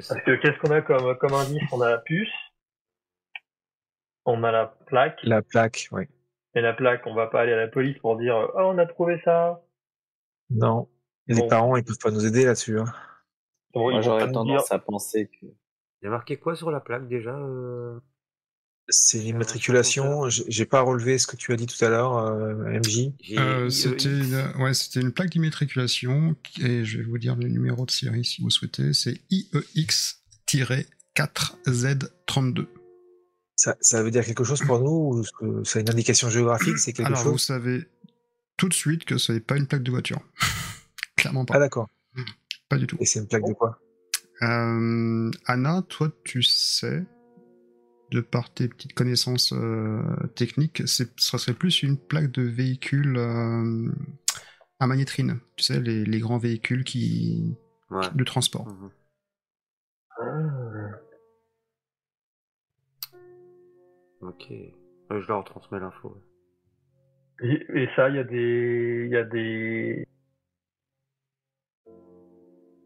Ouais, je sais. Parce que qu'est-ce qu'on a comme, comme indice? On a la puce, on a la plaque, La plaque, oui. et la plaque, on va pas aller à la police pour dire « Oh, on a trouvé ça Non. Et Les Bon. parents, ils peuvent pas nous aider là-dessus. hein. ». Bon, Moi, j'aurais tendance dire- à penser que. Il y a marqué quoi sur la plaque déjà euh? C'est l'immatriculation. J'ai pas relevé ce que tu as dit tout à l'heure, euh, MJ. Euh, c'était une, ouais, c'était une plaque d'immatriculation et je vais vous dire le numéro de série si vous souhaitez. C'est IEX-4Z32. Ça, ça veut dire quelque chose pour nous ou c'est une indication géographique C'est quelque Alors vous savez tout de suite que ce n'est pas une plaque de voiture. Clairement pas. Ah d'accord. pas du tout. Et c'est une plaque de quoi? Euh, Anna, toi tu sais, de par tes petites connaissances euh, techniques, ça serait plus une plaque de véhicule euh, à magnétrine. Tu sais, les, les grands véhicules qui Ouais. de transport. Mhm. Ah. Ok. Je leur transmets l'info. Et, et ça, il y a des, il y a des,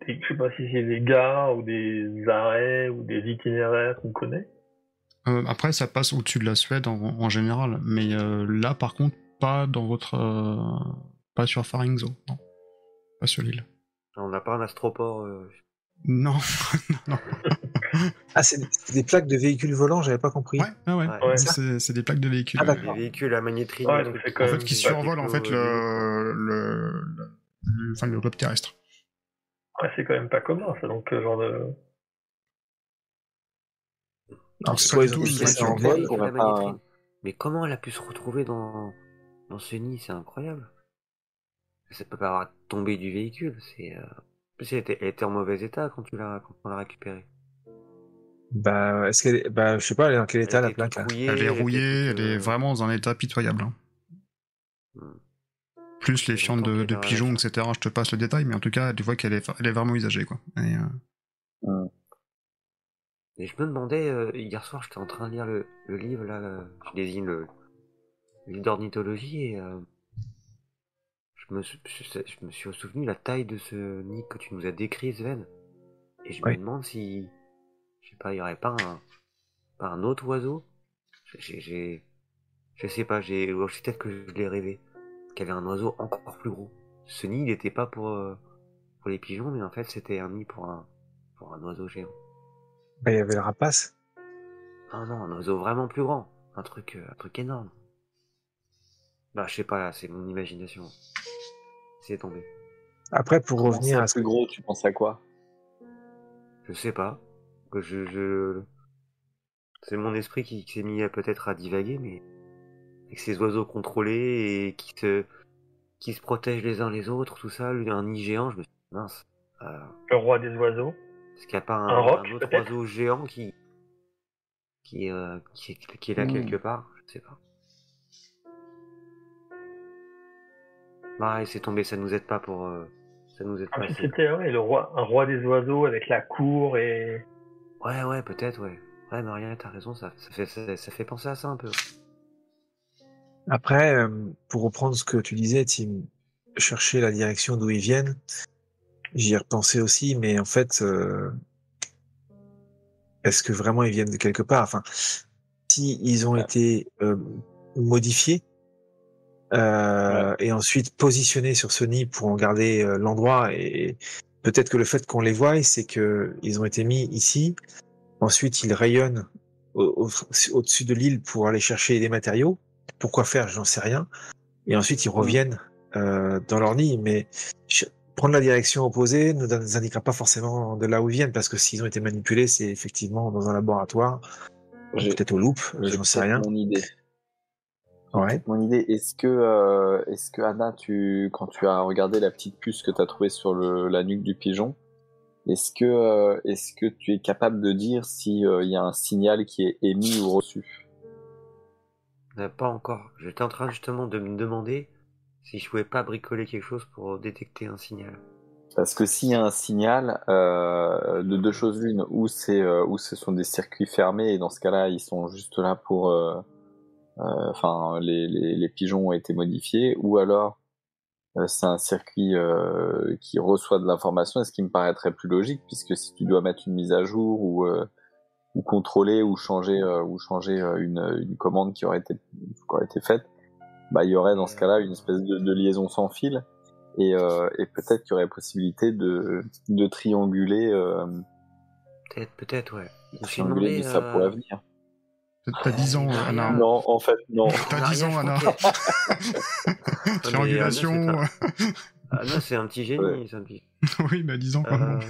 des- je sais pas si c'est des gares ou des arrêts ou des itinéraires qu'on connaît? Euh, après, ça passe au-dessus de la Suède en, en général, mais euh, là, par contre, pas dans votre, euh, pas sur Faringzo, non, pas sur l'île. On n'a pas un astroport. euh, Non, non, Ah, c'est des plaques de véhicules volants, j'avais pas compris. ouais, ouais, ouais. Ouais. C'est, des plaques de véhicules. Ah, des véhicules à magnétrine. Ouais, en fait, qui survolent en fait le, le, le, le- enfin, le globe terrestre. Ouais, c'est quand même pas commun, ça, donc, genre de, C'est soit ils ont mis ça en vol, on va pas-. Mais comment elle a pu se retrouver dans, dans ce nid? C'est incroyable. Ça peut pas avoir tombé du véhicule. C'est. Euh... en plus, Elle était, elle était en mauvais état quand tu l'as quand on l'a récupérée. Bah, est-ce qu'elle est... bah, je sais pas, elle est dans quel état la plaque rouillée, Elle est rouillée, elle est euh, vraiment dans un état pitoyable. hein. Hmm. Plus les fientes de, pigeons, etc. Je te passe le détail, mais en tout cas, tu vois qu'elle est, elle est vraiment usagée, quoi. Et, euh, Et je me demandais, euh, hier soir, j'étais en train de lire le, le livre, là, euh, qui désigne le, le livre d'ornithologie, et euh, je, me, suis- je, je me suis souvenu la taille de ce nid que tu nous as décrit, Sven. Et je Oui. me demande si, je sais pas, il y aurait pas un, pas un autre oiseau? J'ai, je sais pas, j'ai, ou c'est peut-être que je l'ai rêvé, qu'il y avait un oiseau encore plus gros. Ce nid, il n'était pas pour, euh, pour les pigeons, mais en fait, c'était un nid pour un, pour un oiseau géant. Bah, il y avait le rapace. Non, non, un oiseau vraiment plus grand. Un truc, euh, un truc énorme. Bah, je sais pas, c'est mon imagination. C'est tombé. Après, pour Comment revenir à ce plus gros, tu penses à quoi? Je sais pas. Que je, je... C'est mon esprit qui, qui s'est mis à peut-être à divaguer, mais avec ces oiseaux contrôlés et qui se, qui se protègent les uns les autres, tout ça, lui, un nid géant, je me suis dit, mince. Euh, le roi des oiseaux? Est-ce qu'il n'y a pas un, Un roc, un autre oiseau géant qui, qui, euh, qui, est, qui est là Hmm. quelque part Je sais pas. Ouais, c'est tombé, ça nous aide pas pour. euh, ça nous aide Ah, pas. c'était ouais, le roi, un roi des oiseaux avec la cour et Ouais, ouais, peut-être, ouais. Ouais, Maria, t'as raison, ça, ça, fait, ça, ça fait penser à ça un peu. Après, euh, pour reprendre ce que tu disais, Tim, chercher la direction d'où ils viennent, j'y ai repensé aussi, mais en fait, euh, est-ce que vraiment ils viennent de quelque part? Enfin, si ils ont Ouais. été euh, modifiés euh, et ensuite positionnés sur ce nid pour en garder euh, l'endroit, et peut-être que le fait qu'on les voie, c'est que ils ont été mis ici. Ensuite, ils rayonnent au- au- au-dessus de l'île pour aller chercher des matériaux. Pourquoi faire? J'en sais rien. Et ensuite, ils reviennent euh, dans leur nid. Mais ch- prendre la direction opposée ne nous indiquera pas forcément de là où ils viennent, parce que s'ils ont été manipulés, c'est effectivement dans un laboratoire, peut-être au loop, j'en sais rien. Mon idée. Ouais. Mon idée. Est-ce que, euh, est-ce que Anna, tu, quand tu as regardé la petite puce que tu as trouvée sur le, la nuque du pigeon, est-ce que, euh, est-ce que tu es capable de dire si euh, il y a un signal qui est émis ou reçu? Pas encore. J'étais en train justement de me demander si je pouvais pas bricoler quelque chose pour détecter un signal. Parce que s'il y a un signal, euh, de deux choses l'une, ou c'est, euh, ou ce sont des circuits fermés et dans ce cas-là, ils sont juste là pour, euh, euh, enfin, les, les, les pigeons ont été modifiés, ou alors euh, c'est un circuit qui reçoit de l'information, ce qui me paraîtrait plus logique, puisque si tu dois mettre une mise à jour ou ou contrôler ou changer ou changer une, une commande qui aurait été qui aurait été faite, bah il y aurait dans ce cas-là une espèce de, de liaison sans fil et, euh, et peut-être qu'il y aurait possibilité de de trianguler euh, Peut-être, peut-être, ouais. Suis trianguler ça pour euh, l'avenir. T'as 10 ans, Ah, Anna. Non, en fait non. T'as Ah, 10 ans, Anna. Triangulation. Non, c'est un petit génie. Ouais. c'est un petit- oui, mais 10 ans quand Euh, même.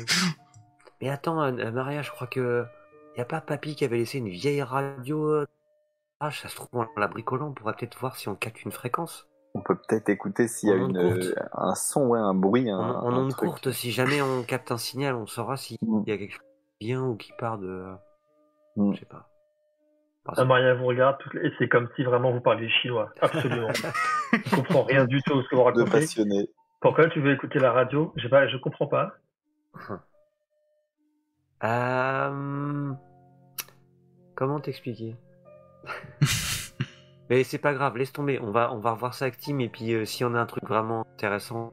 Mais attends, Maria, je crois que. Y a pas Papy qui avait laissé une vieille radio. Euh, Ah, ça se trouve, en la bricolant, on pourrait peut-être voir si on capte une fréquence. On peut peut-être écouter s'il y a En onde une courte. un son, ouais, un bruit, un, En, en un onde truc. courte, si jamais on capte un signal, on saura s'il Mm. y a quelque chose qui vient ou qui part de. Mm. Je sais pas. Parce- Ah, Maria vous regarde toutes les- et c'est comme si vraiment vous parliez chinois. Absolument. je comprends rien du tout à ce que vous De racontez. passionné. Pourquoi tu veux écouter la radio? Je sais pas, je comprends pas. Euh... Comment t'expliquer? Mais c'est pas grave, laisse tomber. On va, on va revoir ça avec Tim et puis euh, si on a un truc vraiment intéressant.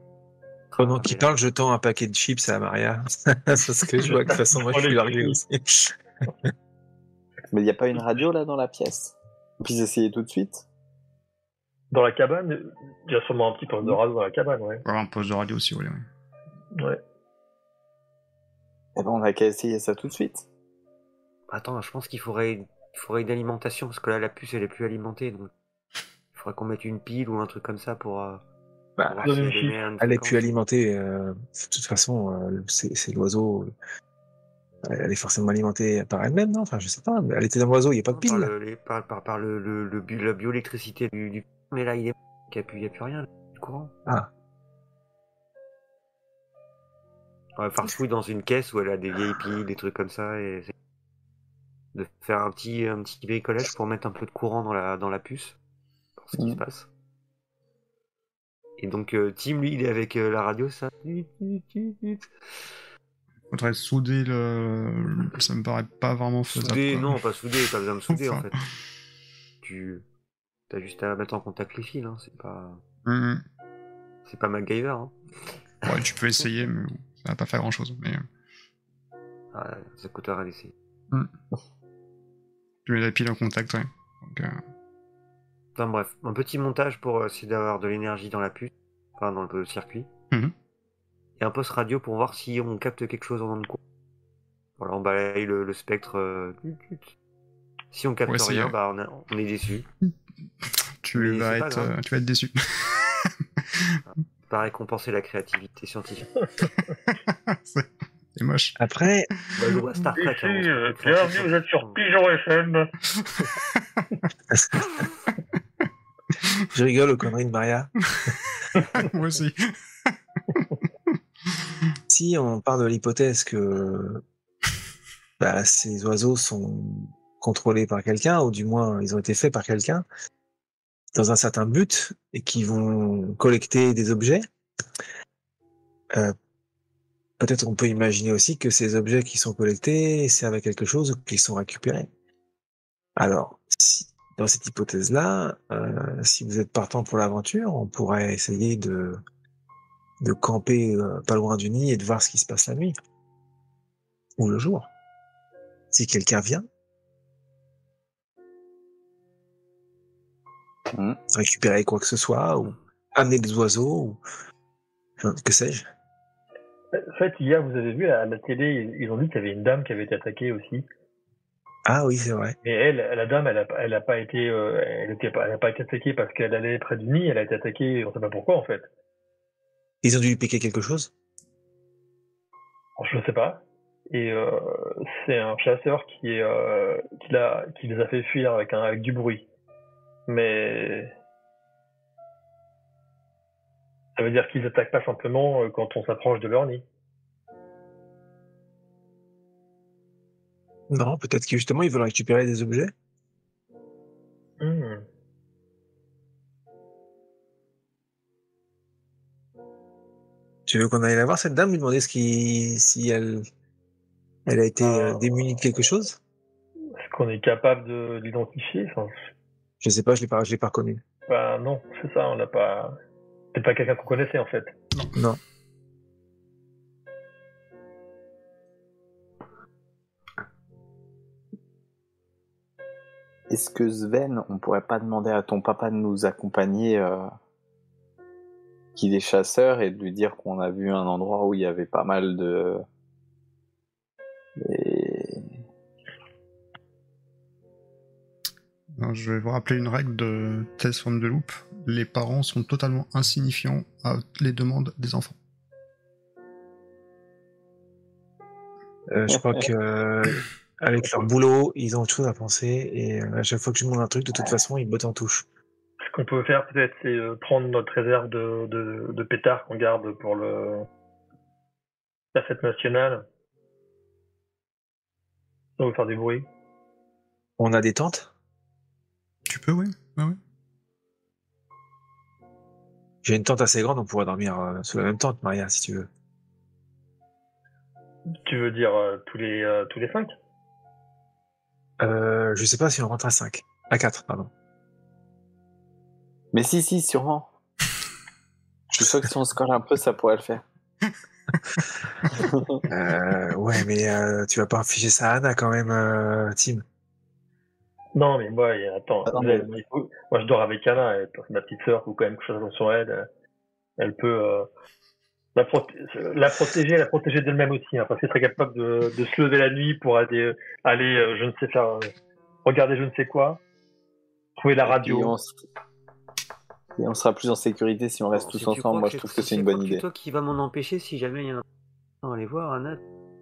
Pendant qu'il parle, je tends un paquet de chips à Maria. Parce que je vois que de toute façon, moi, je suis largué aussi. Mais il n'y a pas une radio là dans la pièce? On puisse essayer tout de suite? Dans la cabane, il y a sûrement un petit poste de radio dans la cabane, ouais. On va avoir un poste de radio aussi, oui. oui. ouais. Eh ben on a qu'à essayer ça tout de suite. Attends, je pense qu'il faudrait, il faudrait une alimentation parce que là la puce elle est plus alimentée donc il faudrait qu'on mette une pile ou un truc comme ça pour. euh, Bah, pour elle est plus alimentée. euh, de toute façon, euh, c'est l'oiseau. Elle est forcément alimentée par elle-même, non? Enfin, je sais pas. mais Elle était dans l'oiseau, il n'y a pas de pile. Par, le, les- par, par, par le, le, le bio- la bioélectricité du, du. Mais là il n'y a, plus- il y a plus rien, là, du courant. Ah. On va faire fouille dans une caisse où elle a des vieilles piles, des trucs comme ça et de faire un petit, un petit bricolage pour mettre un peu de courant dans la, dans la puce. Pour ce qui se passe. Et donc, euh, Tim, lui, il est avec euh, la radio, ça. Faudrait souder le. Ça me paraît pas vraiment faisable. Souder, non, pas souder, pas besoin de souder en fait. Tu. T'as juste à mettre en contact les fils, hein. c'est pas. Hum, C'est pas MacGyver, hein. Ouais, tu peux essayer, mais ça va pas faire grand chose. Mais euh, Ah, ça coûte rien d'essayer. Tu mets la pile en contact, ouais. Donc, euh, Enfin bref, un petit montage pour euh, essayer d'avoir de l'énergie dans la puce, enfin dans le circuit. Mhm. Et un poste radio pour voir si on capte quelque chose en onde courte. Voilà, on balaye le, le spectre. euh. Si on capte Ouais, rien, euh, bah on, a- on est déçu. tu, Mais vas être, euh, tu vas être déçu. Pas récompenser la créativité scientifique. c'est moche. Après, Bah, Star Trek. Ici, euh, bienvenue, vous êtes sur. Pigeon FM. je rigole aux conneries de Maria. Moi aussi. Si on part de l'hypothèse que bah, ces oiseaux sont contrôlés par quelqu'un, ou du moins ils ont été faits par quelqu'un, dans un certain but, et qui vont collecter des objets, euh, peut-être on peut imaginer aussi que ces objets qui sont collectés servent à quelque chose ou qu'ils sont récupérés. Alors, si, dans cette hypothèse-là, euh, si vous êtes partant pour l'aventure, on pourrait essayer de de camper euh, pas loin du nid et de voir ce qui se passe la nuit. Ou le jour. Si quelqu'un vient, Mhm. récupérer quoi que ce soit, ou amener des oiseaux, ou que sais-je. En fait, hier, vous avez vu à la télé, ils ont dit qu'il y avait une dame qui avait été attaquée aussi. Ah oui, c'est vrai. Mais elle, la dame, elle a, pas- elle a pas été, euh, elle était pas, elle a pas été attaquée parce qu'elle allait près du nid. Elle a été attaquée, on sait pas pourquoi en fait. Ils ont dû lui piquer quelque chose? Je ne sais pas. Et euh, c'est un chasseur qui, est, euh, qui, l'a, qui les a fait fuir avec, un, avec du bruit. Mais ça veut dire qu'ils attaquent pas simplement euh, quand on s'approche de leur nid. Non, peut-être que justement ils veulent récupérer des objets. Hmm. Tu veux qu'on aille la voir cette dame, lui demander ce qui, si elle, elle a été euh, Euh. démunie de quelque chose? Est-ce qu'on est capable de l'identifier enfin, Je sais pas, je l'ai pas, je l'ai pas reconnu. bah, Non, c'est ça, on n'a pas. C'est pas quelqu'un qu'on connaissait en fait. Non. Est-ce que Sven, on pourrait pas demander à ton papa de nous accompagner, euh, qu'il est chasseur, et de lui dire qu'on a vu un endroit où il y avait pas mal de... je vais vous rappeler une règle de telle forme de loupe. Les parents sont totalement insignifiants à les demandes des enfants. Euh, je crois que euh, avec leur boulot, ils ont autre chose à penser et euh, à chaque fois que je demande un truc, de toute façon, ils bottent en touche. Ce qu'on peut faire peut-être, c'est euh, prendre notre réserve de, de, de pétards qu'on garde pour le la fête nationale. Ça va faire du bruit. On a des tentes? Peux, oui. Ouais, ouais. J'ai une tente assez grande, on pourrait dormir euh, sous la même tente, Maria, si tu veux. Tu veux dire euh, tous les euh, tous les cinq? Euh, je sais pas si on rentre à 5. À 4, pardon. Mais si, si, sûrement. Je suis sûr que si on se colle un peu, ça pourrait le faire. Euh, ouais, mais euh, tu vas pas afficher ça à Anna quand même, euh, Tim. Non, mais moi, attends, Ah non, elle- mais- il faut- moi je dors avec Anna, et ma petite sœur, faut quand même que je fasse attention à elle. euh, Elle peut euh, la, proté- la protéger, la protéger d'elle-même aussi, hein, parce qu'elle serait capable de, de se lever la nuit pour aller, aller euh, je ne sais faire, regarder je ne sais quoi, trouver la Et radio. on, et on sera plus en sécurité si on reste tous ensemble. Moi, je trouve que c'est une bonne que idée. C'est toi qui va m'en empêcher si jamais il y a un. Non, allez voir, Anna.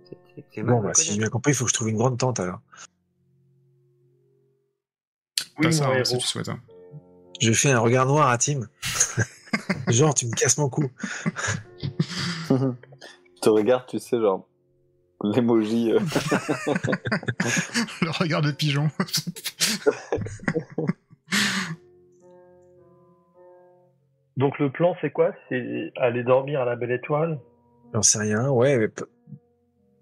C'est- Bon, bah, si j'ai bien compris, il faut que je trouve une grande tente alors. Oui, Pas ça, mon hein, héros. si tu souhaites. hein. Je fais un regard noir à Tim. Genre, tu me casses mon cou. Je te regarde, tu sais, genre, l'emoji. euh, Le regard de pigeon. Donc le plan, c'est quoi? C'est aller dormir à la Belle Étoile? J'en sais rien, ouais. mais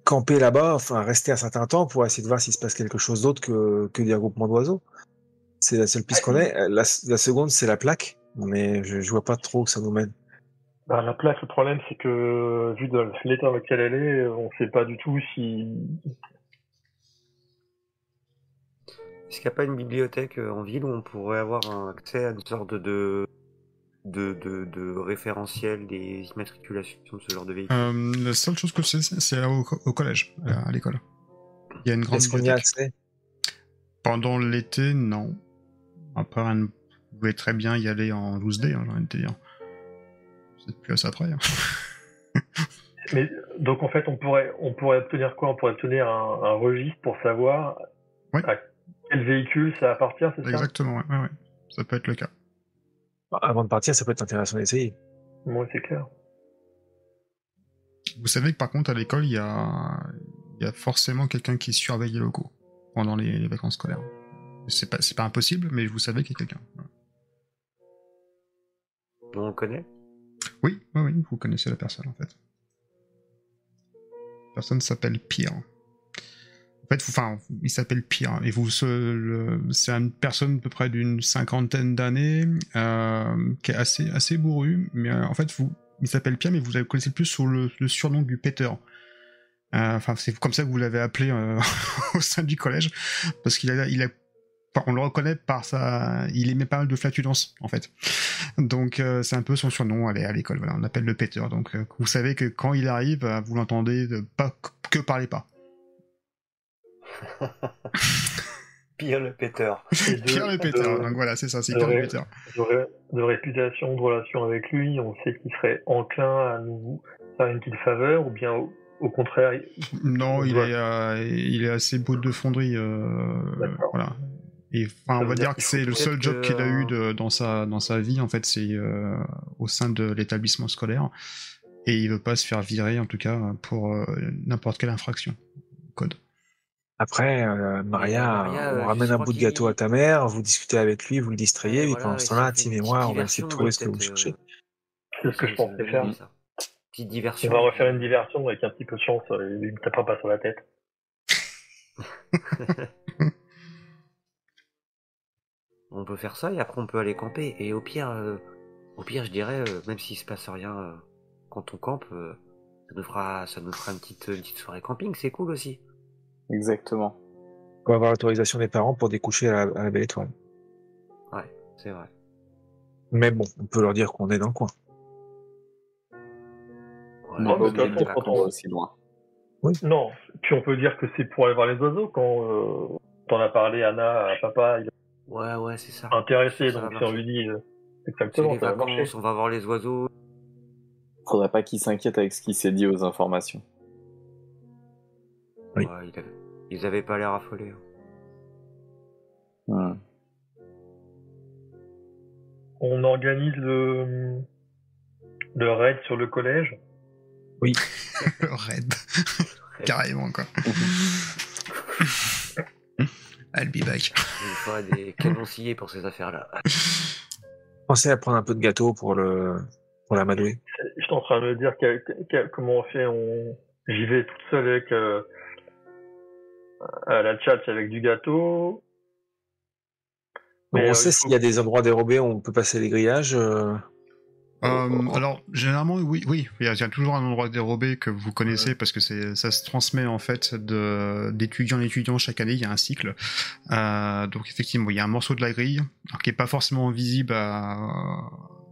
camper là-bas, enfin, rester un certain temps pour essayer de voir s'il se passe quelque chose d'autre que, que des regroupements d'oiseaux. C'est la seule piste qu'on ait. Euh, La, la seconde, c'est la plaque, mais je, je vois pas trop où ça nous mène. Ben, la place, le problème, c'est que vu de l'état dans lequel elle est, on sait pas du tout si Est-ce qu'il n'y a pas une bibliothèque euh, en ville où on pourrait avoir un accès à une sorte de, de, de, de référentiel des immatriculations de ce genre de véhicule Euh, la seule chose que je sais, c'est au, au collège, à l'école. Il y a une grande Est-ce qu'on y a bibliothèque. accès? Pendant l'été, non. Après, vous pouvez très bien y aller en loose day, hein, j'ai envie de te dire. Êtes plus à ça près. hein. Mais donc en fait, on pourrait, on pourrait obtenir quoi? On pourrait obtenir un, un registre pour savoir à quel véhicule ça appartient, c'est ça? Exactement, ouais, ouais, ouais. Ça peut être le cas. Avant de partir, ça peut être intéressant d'essayer. Moi, c'est clair. Vous savez que par contre, à l'école, il y a... il y a forcément quelqu'un qui surveille les locaux pendant les, les vacances scolaires. C'est pas, pas impossible, mais vous savez qu'il y a quelqu'un. On connaît? Oui, oui, oui, vous connaissez la personne en fait. La personne s'appelle Pierre. En fait, vous- enfin, il s'appelle Pierre. Et vous, ce- le- c'est une personne à peu près d'une cinquantaine d'années, euh, qui est assez, assez bourru. Mais euh, en fait, vous, il s'appelle Pierre, mais vous le connaissez plus sous le, le surnom du Peter. Euh, Enfin, c'est comme ça que vous l'avez appelé au sein du collège, parce qu'il a, il a, enfin, on le reconnaît par sa, il émet pas mal de flatulences en fait. Donc euh, c'est un peu son surnom à l'é- à l'école. Voilà, on l'appelle le Peter. Donc euh, vous savez que quand il arrive, euh, vous l'entendez de pas que par les pas. Pire le péteur. De- Pierre le Peter. de- Donc voilà, c'est ça, c'est Pierre le Peter. de, ré- de réputation, de relation avec lui, on sait qu'il serait enclin à nous faire une petite faveur, ou bien au, au contraire, il- Non, il est, euh, il est assez beau de fonderie. voilà. Et enfin, on va dire dire que c'est le seul job qu'il a eu de- dans sa dans sa vie. En fait, c'est euh, au sein de l'établissement scolaire. Et il veut pas se faire virer, en tout cas, pour euh, n'importe quelle infraction. Code. Après, euh, Maria, Maria, euh, on ramène un bout de gâteau à ta mère, vous discutez avec lui, vous le distrayez, et voilà, pendant ce temps-là, ça fait Tim une et petite moi, on va essayer de trouver ce que vous cherchez. c'est ce que je pensais faire. Petite diversion. On va refaire une diversion avec un petit peu de chance, euh, il ne tapera pas sur la tête. On peut faire ça et après on peut aller camper. Et au pire, euh, Au pire, je dirais, euh, même s'il se passe rien euh, quand on campe, euh, ça nous fera, ça nous fera une petite, une petite soirée camping, c'est cool aussi. Exactement. On va avoir l'autorisation des parents pour découcher à la, à la belle étoile. Ouais, c'est vrai. Mais bon, on peut leur dire qu'on est dans le coin. Ouais, Non, mais on est façon, pas quand con. on- aussi loin. Non, puis on peut dire que c'est pour aller voir les oiseaux quand euh, t'en as parlé, Anna, à papa, Ouais, ouais, c'est ça. intéressé, Ça donc marcher. lui dit euh, C'est exactement, les vacances, on va voir les oiseaux. Faudrait pas qu'il s'inquiète avec ce qui s'est dit aux informations. Oui. Ouais, ils, avaient, ils avaient pas l'air affolés. hein. Hmm. On organise le, le raid sur le collège. Red. Carrément, quoi. I'll be back. Il faudrait des canons sciés pour ces affaires-là. Pensez à prendre un peu de gâteau pour le pour l'amadouer. Je suis en train de me dire comment on fait. On... J'y vais toute seule avec euh, à la chat avec du gâteau. Mais, on euh, sait faut- s'il y a des endroits dérobés où on peut passer les grillages. euh, Euh, Oh. alors, généralement, oui, oui, il y, a, il y a toujours un endroit dérobé que vous connaissez parce que c'est, ça se transmet en fait de, d'étudiant en étudiant chaque année, il y a un cycle. Euh, donc effectivement, il y a un morceau de la grille qui est pas forcément visible à,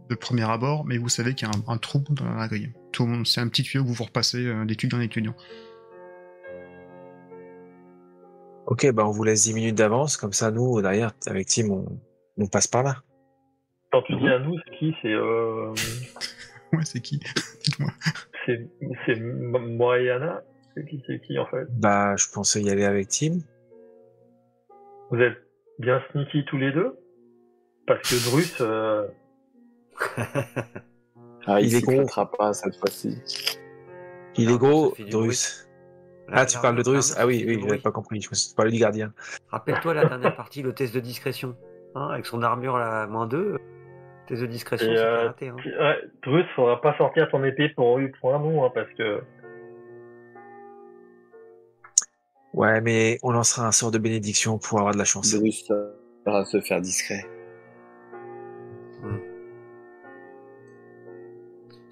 de premier abord, mais vous savez qu'il y a un, un trou dans la grille. Tout le monde, c'est un petit tuyau que vous vous repassez euh, d'étudiant en étudiant. Ok, bah on vous laisse 10 minutes d'avance, comme ça nous derrière avec Tim on, on passe par là. Quand tu dis à nous, c'est qui? C'est euh, Ouais, c'est qui? Dites-moi. c'est moi et Anna. C'est qui C'est qui en fait? Bah je pensais y aller avec Tim. Vous êtes bien sneaky tous les deux? Parce que Drus, euh, Ah, il, Il est gros. pas cette fois-ci. Il est gros, Drus. Ah tu parles de Drus Ah oui, oui, j'avais pas compris. Je me suis parlé du gardien. Rappelle-toi la dernière partie, le test de discrétion. Hein, avec son armure à moins 2, test de discrétion, c'était euh, raté. Hein. ouais, Drus, faudra pas sortir ton épée pour, pour un nom, hein, parce que Ouais, mais on lancera un sort de bénédiction pour avoir de la chance. Drus va se faire discret.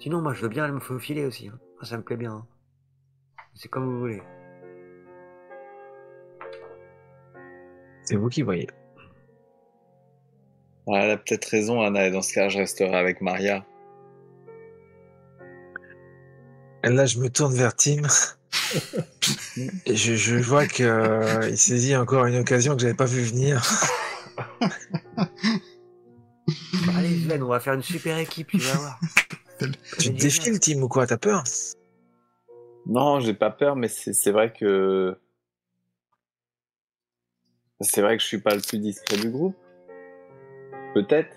Sinon, moi, je veux bien aller me faufiler aussi. hein. Ah, Ça me plaît bien. hein. C'est comme vous voulez. C'est vous qui voyez. Ah, elle a peut-être raison, Anna, et dans ce cas, je resterai avec Maria. Et là, je me tourne vers Tim. Et je, je vois que euh, il saisit encore une occasion que j'avais pas vu venir. Allez, Sven, on va faire une super équipe, tu vas voir. Tu te défiles, Tim, ou quoi? T'as peur? Non, j'ai pas peur, mais c'est c'est vrai que. C'est vrai que je suis pas le plus discret du groupe. Peut-être.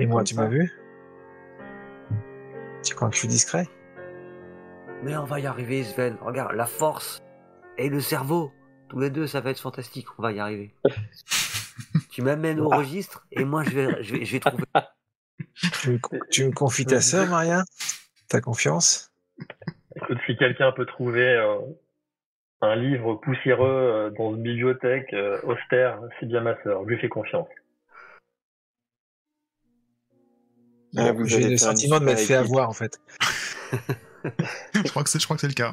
Et moi, tu m'as vu Tu crois que je suis discret Mais on va y arriver, Sven. Regarde, la force et le cerveau. Tous les deux, ça va être fantastique. On va y arriver. tu m'amènes au registre et moi, je vais, je vais, je vais trouver. tu me, tu me confies ta sœur, Maria? T'as confiance? Écoute, si quelqu'un peut trouver euh, un livre poussiéreux euh, dans une bibliothèque euh, austère, c'est bien ma sœur. Je lui fais confiance. Ah, J'ai le sentiment de m'être fait avoir, en fait. je crois que c'est, je crois que c'est le cas.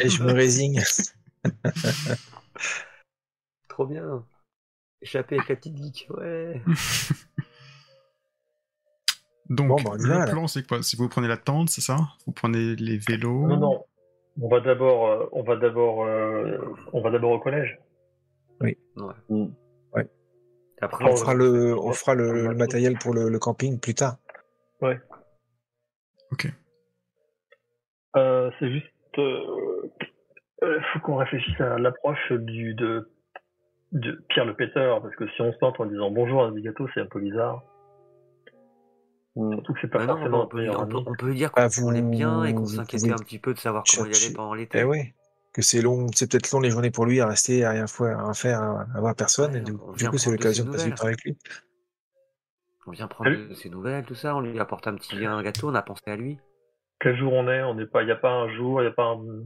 Et je me résigne. Trop bien. Échapper avec la petite geek, ouais. Donc, Bon, bah, le là. plan, c'est quoi? Si vous prenez la tente, c'est ça? Vous prenez les vélos? Non, non. On va d'abord, euh, on va d'abord, euh, on va d'abord au collège. ouais. Mm. Après, On fera le, on fera le, le matériel pour le, le camping plus tard. Ok. Euh, c'est juste, euh, euh, faut qu'on réfléchisse à l'approche du de, de Pierre le péteur, parce que si on se tente en disant bonjour à Navigato, c'est un peu bizarre. Mm. Surtout que c'est pas Bah non, forcément on, peut, on, peut, ami. on peut lui dire Bah, qu'on qu'on l'aime bien et qu'on vous- s'inquiétait vous- un petit peu de savoir comment il allait pendant l'été. Eh ouais. Que c'est long, c'est peut-être long les journées pour lui à rester, à rien faire, à rien faire, à, à voir personne. Ouais, et du, coup, c'est de l'occasion ses de passer du temps avec lui. On vient prendre Salut. ses nouvelles, tout ça. On lui apporte un petit un gâteau, on a pensé à lui. Quel jour on est On n'est pas, il n'y a pas un jour, il n'y a pas un-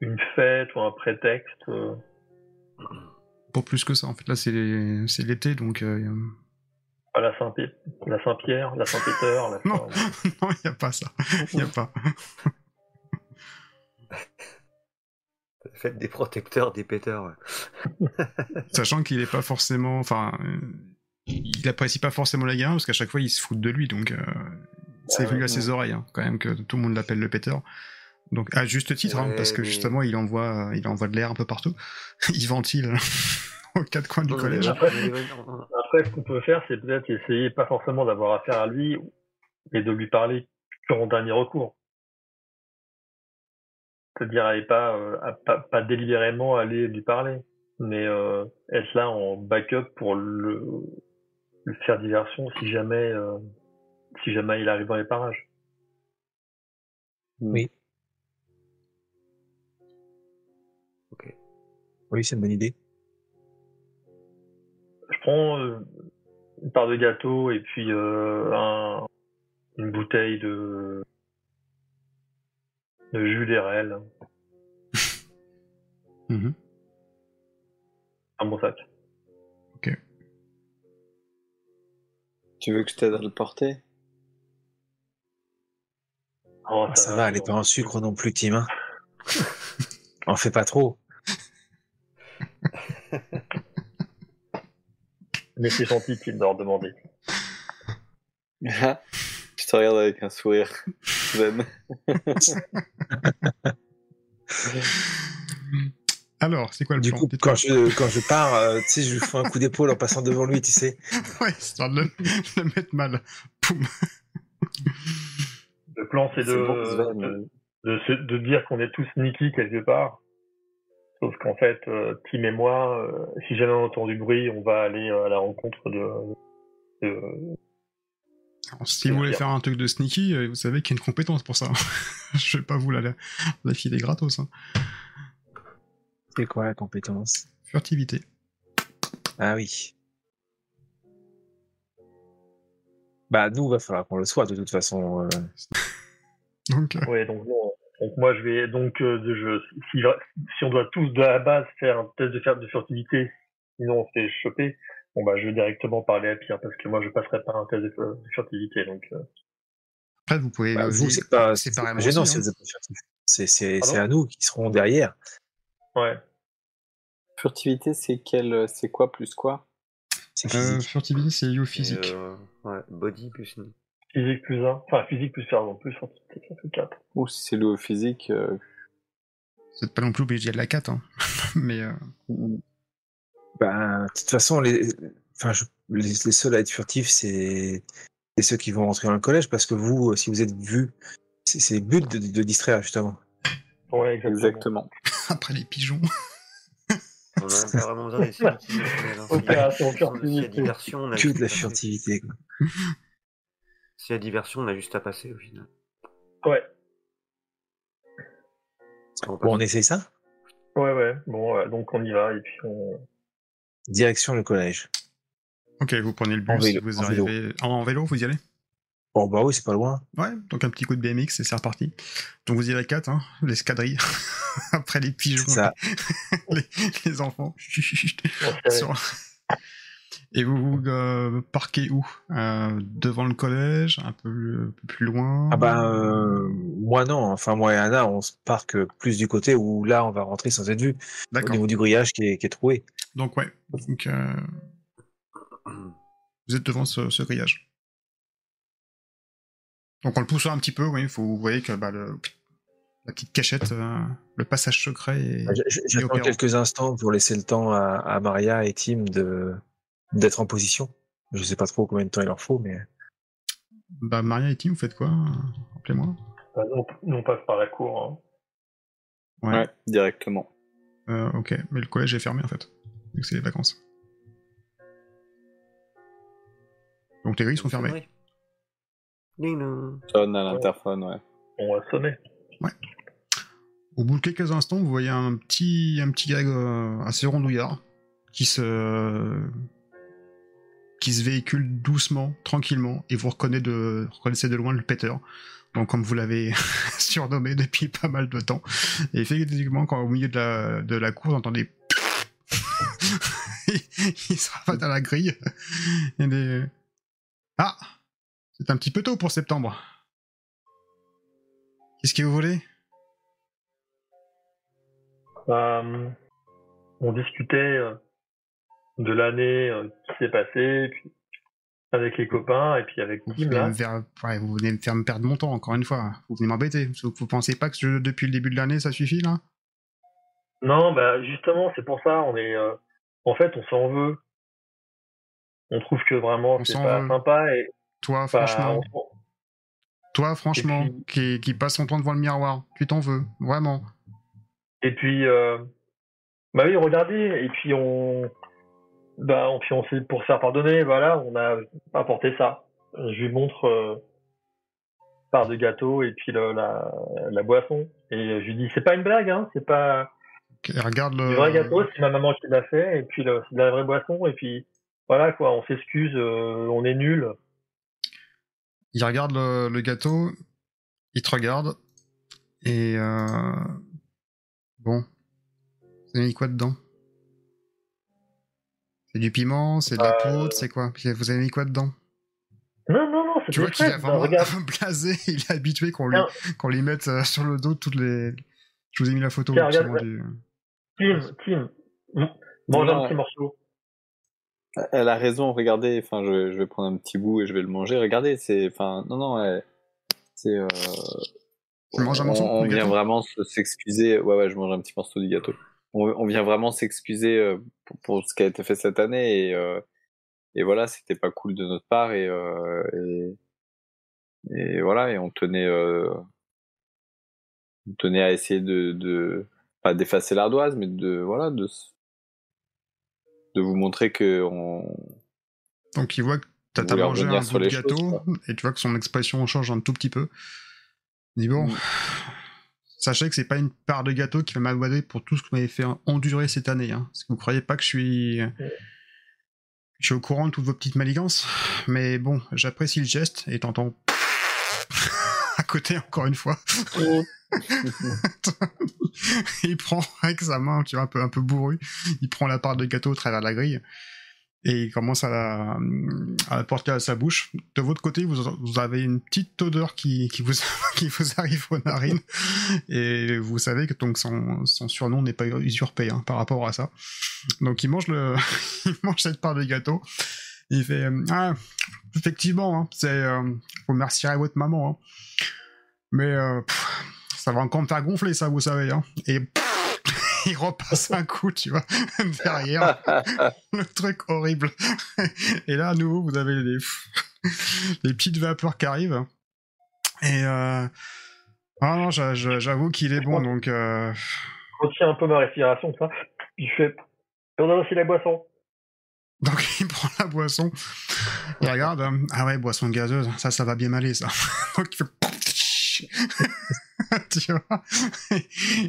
une fête ou un prétexte. euh. Pas plus que ça, en fait. Là, c'est, c'est l'été, donc... euh, Ah, la Saint-Pierre, la Saint-Pierre, la Saint-Péter, la Non. Il n'y a pas ça. Il n'y a pas. Faites des protecteurs, des péteurs. Sachant qu'il est pas forcément. Enfin. Il apprécie pas forcément la guerre parce qu'à chaque fois il se fout de lui donc. euh, c'est Ah venu à ses oreilles hein, quand même que tout le monde l'appelle le péteur. Donc à juste titre hein, parce que mais- justement il envoie il envoie de l'air un peu partout. il ventile aux quatre coins du collège. non, Après, ce qu'on peut faire, c'est peut-être essayer, pas forcément d'avoir affaire à lui, mais de lui parler en dernier recours. C'est-à-dire, aller pas, euh, à pas, pas délibérément aller lui parler, mais euh, être là en backup pour le faire diversion si jamais, euh, si jamais il arrive dans les parages. Oui. Ok. Oui, c'est une bonne idée. Je prends euh, une part de gâteau et puis euh, un, une bouteille de, de jus d'érel, Mhm. un bon sac. Tu veux que je t'aide à le porter? Oh, Ah, ça va, elle est pas en sucre non plus, Tim. Hein. En fais pas trop. Mais c'est gentil Tim, de leur demander. Je te regarde avec un sourire zen. Alors c'est quoi le Du plan coup, quand je, quand je pars, euh, tu sais, je lui fais un coup d'épaule en passant devant lui, tu sais. Ouais, histoire de le, de le mettre mal. Poum. Le plan, c'est de, bon, de, de, dire qu'on est tous sneaky quelque part. Sauf qu'en fait, euh, Tim et moi, euh, si jamais on entend du bruit, on va aller euh, à la rencontre de, de- Alors, si vous voulez faire un truc de sneaky, vous savez qu'il y a une compétence pour ça. je vais pas vous la filer gratos. Hein. C'est quoi la compétence Furtivité. Ah oui. Bah, nous, va falloir qu'on le soit, de toute façon. euh. Donc, euh, Ouais, donc, moi je vais donc euh, de jeu. Si, si on doit tous de la base faire un test de, faire de furtivité, sinon on se fait choper. Bon bah je vais directement parler à Pierre parce que moi je passerai par un test de, de furtivité donc. euh, après, vous pouvez. Bah, vous, c'est pas, c'est pas gênant si hein. vous êtes pas furtif. C'est à nous qui serons derrière. Ouais. Furtivité, c'est quel, c'est quoi plus quoi? C'est Euh, furtivité, c'est au physique. Euh, ouais, body plus. Physique plus 1. Enfin physique plus pardon plus furtivité ça fait 4. Ou si c'est au physique euh, Vous n'êtes pas non plus obligé de la 4, hein. mais euh, Bah, de toute façon, les, enfin, je- les, les seuls à être furtifs, c'est, c'est ceux qui vont rentrer dans le collège parce que vous, euh, si vous êtes vus, c'est, c'est le but de, de distraire, justement. Ouais exactement. exactement. après les pigeons. On a pas vraiment besoin. Opération furtivité. a Que de la furtivité, quoi. S'il y a diversion, on a juste à passer au final. Ouais. On Bon, on essaye ça? Ouais ouais. Bon ouais, donc on y va et puis on. Direction le collège. Ok, vous prenez le En bus, vélo, vous en vélo. arrivez. En, en vélo, vous y allez? Bon, bah oui, c'est pas loin. Ouais, donc un petit coup de BMX et c'est reparti. Donc vous y allez à 4, hein, l'escadrille. Après les pigeons, ça. les, les enfants. Sur- Et vous vous euh, parquez où? Euh, Devant le collège, un peu, un peu plus loin? Ah bah, euh, moi non. Enfin, moi et Anna, on se parque plus du côté où là, on va rentrer sans être vu. Au niveau du grillage qui est, qui est troué. Donc ouais, donc, euh, vous êtes devant ce, ce grillage. Donc en le poussant un petit peu, oui, faut, vous voyez que bah, le, la petite cachette, euh, le passage secret est... Bah, J'attends quelques instants pour laisser le temps à, à Maria et Tim de d'être en position. Je sais pas trop combien de temps il leur faut, mais Bah Maria et Tim, vous faites quoi? Rappelez-moi. bah, nous, nous, on passe par la cour. Hein. Ouais. Ouais, directement. Euh, ok, mais le collège est fermé en fait, vu que c'est les vacances. Donc les grilles sont fermées. Dong. Sonne à l'interphone, ouais. On va sonner. Au bout de quelques instants, vous voyez un petit, un petit gag euh, assez rondouillard qui se, qui se véhicule doucement, tranquillement, et vous reconnaissez de, reconnaissez de loin le péteur. Donc, comme vous l'avez surnommé depuis pas mal de temps. Et effectivement, quand au milieu de la, de la cour, vous entendez il se rabat à la grille. Et des- Ah C'est un petit peu tôt pour septembre. Qu'est-ce que vous voulez? Euh, on discutait euh, de l'année euh, qui s'est passée, puis avec les copains et puis avec vous Tim venez, là. me faire, ouais, vous venez me faire me perdre mon temps, encore une fois. Vous venez m'embêter. Vous, vous pensez pas que je- depuis le début de l'année, ça suffit, là? Non, bah justement, c'est pour ça. On est, euh, en fait, on s'en veut. On trouve que vraiment c'est pas veut. sympa et Toi, bah, franchement, on- toi, franchement, puis- qui, qui passe son temps devant le miroir, tu t'en veux, vraiment. Et puis, euh, bah oui, regardez, et puis on, bah, on, puis on s'est, pour se faire pardonner, voilà, on a apporté ça. Je lui montre euh, part de gâteau et puis le- la, la boisson. Et je lui dis, c'est pas une blague, hein, c'est pas regarde le. vrai gâteau, c'est ma maman qui l'a fait, et puis c'est de la vraie boisson, et puis voilà quoi, on s'excuse, euh, on est nul. Il regarde le, le gâteau, il te regarde, et euh... bon, vous avez mis quoi dedans? C'est du piment, c'est de la Euh, poudre, c'est quoi? Vous avez mis quoi dedans? Non, non, non, c'est Tu vois qu'il est vraiment regarde. blasé, il est habitué qu'on lui, qu'on lui mette euh, sur le dos toutes les. Je vous ai mis la photo. Tiens, regarde, justement, du- Tim, Tim, mange un petit morceau. Elle a raison, regardez, enfin, je, je vais prendre un petit bout et je vais le manger. Regardez, c'est, enfin, non, non, c'est. Euh, Tu manges un on, morceau on du vient gâteau vraiment se- s'excuser. Ouais, ouais, je mange un petit morceau du gâteau. On, on vient vraiment s'excuser euh, pour, pour ce qui a été fait cette année et, euh, et voilà, c'était pas cool de notre part et, euh, et, et voilà, et on tenait, euh, on tenait à essayer de, de pas d'effacer l'ardoise, mais de voilà, de de vous montrer que on, Donc il voit que t'as mangé un bout de choses, gâteau, et tu vois que son expression change un tout petit peu. Il dit bon, Mm. sachez que c'est pas une part de gâteau qui va m'aborder pour tout ce que vous m'avez fait endurer cette année. Hein. Parce que vous croyez pas que je suis... Je suis au courant de toutes vos petites manigances, mais bon, j'apprécie le geste, et t'entends... à côté, encore une fois. il prend avec sa main, tu vois, un peu, un peu bourru, il prend la part de gâteau au travers de la grille et il commence à la, à la porter à sa bouche. De votre côté, vous, vous avez une petite odeur qui, qui, vous, qui vous arrive aux narines et vous savez que donc son, son surnom n'est pas usurpé hein, par rapport à ça. Donc il mange, le, il mange cette part de gâteau. Il fait euh, Ah, effectivement, hein, c'est, euh, vous remercierez votre maman. hein. Mais euh, pff, ça va encore me faire gonfler, ça, vous savez. Hein. Et pff, il repasse un coup, tu vois, derrière. le truc horrible. Et là, à nouveau, vous avez des, des petites vapeurs qui arrivent. Et euh... ah non, j'a- j'a- j'avoue qu'il est bon, donc euh... Je retiens un peu ma respiration, ça. Fais, et on a aussi la boisson. donc il prend la boisson. Il regarde, euh, ah ouais, boisson gazeuse, ça, ça va bien m'aller, ça. donc il fait tu vois?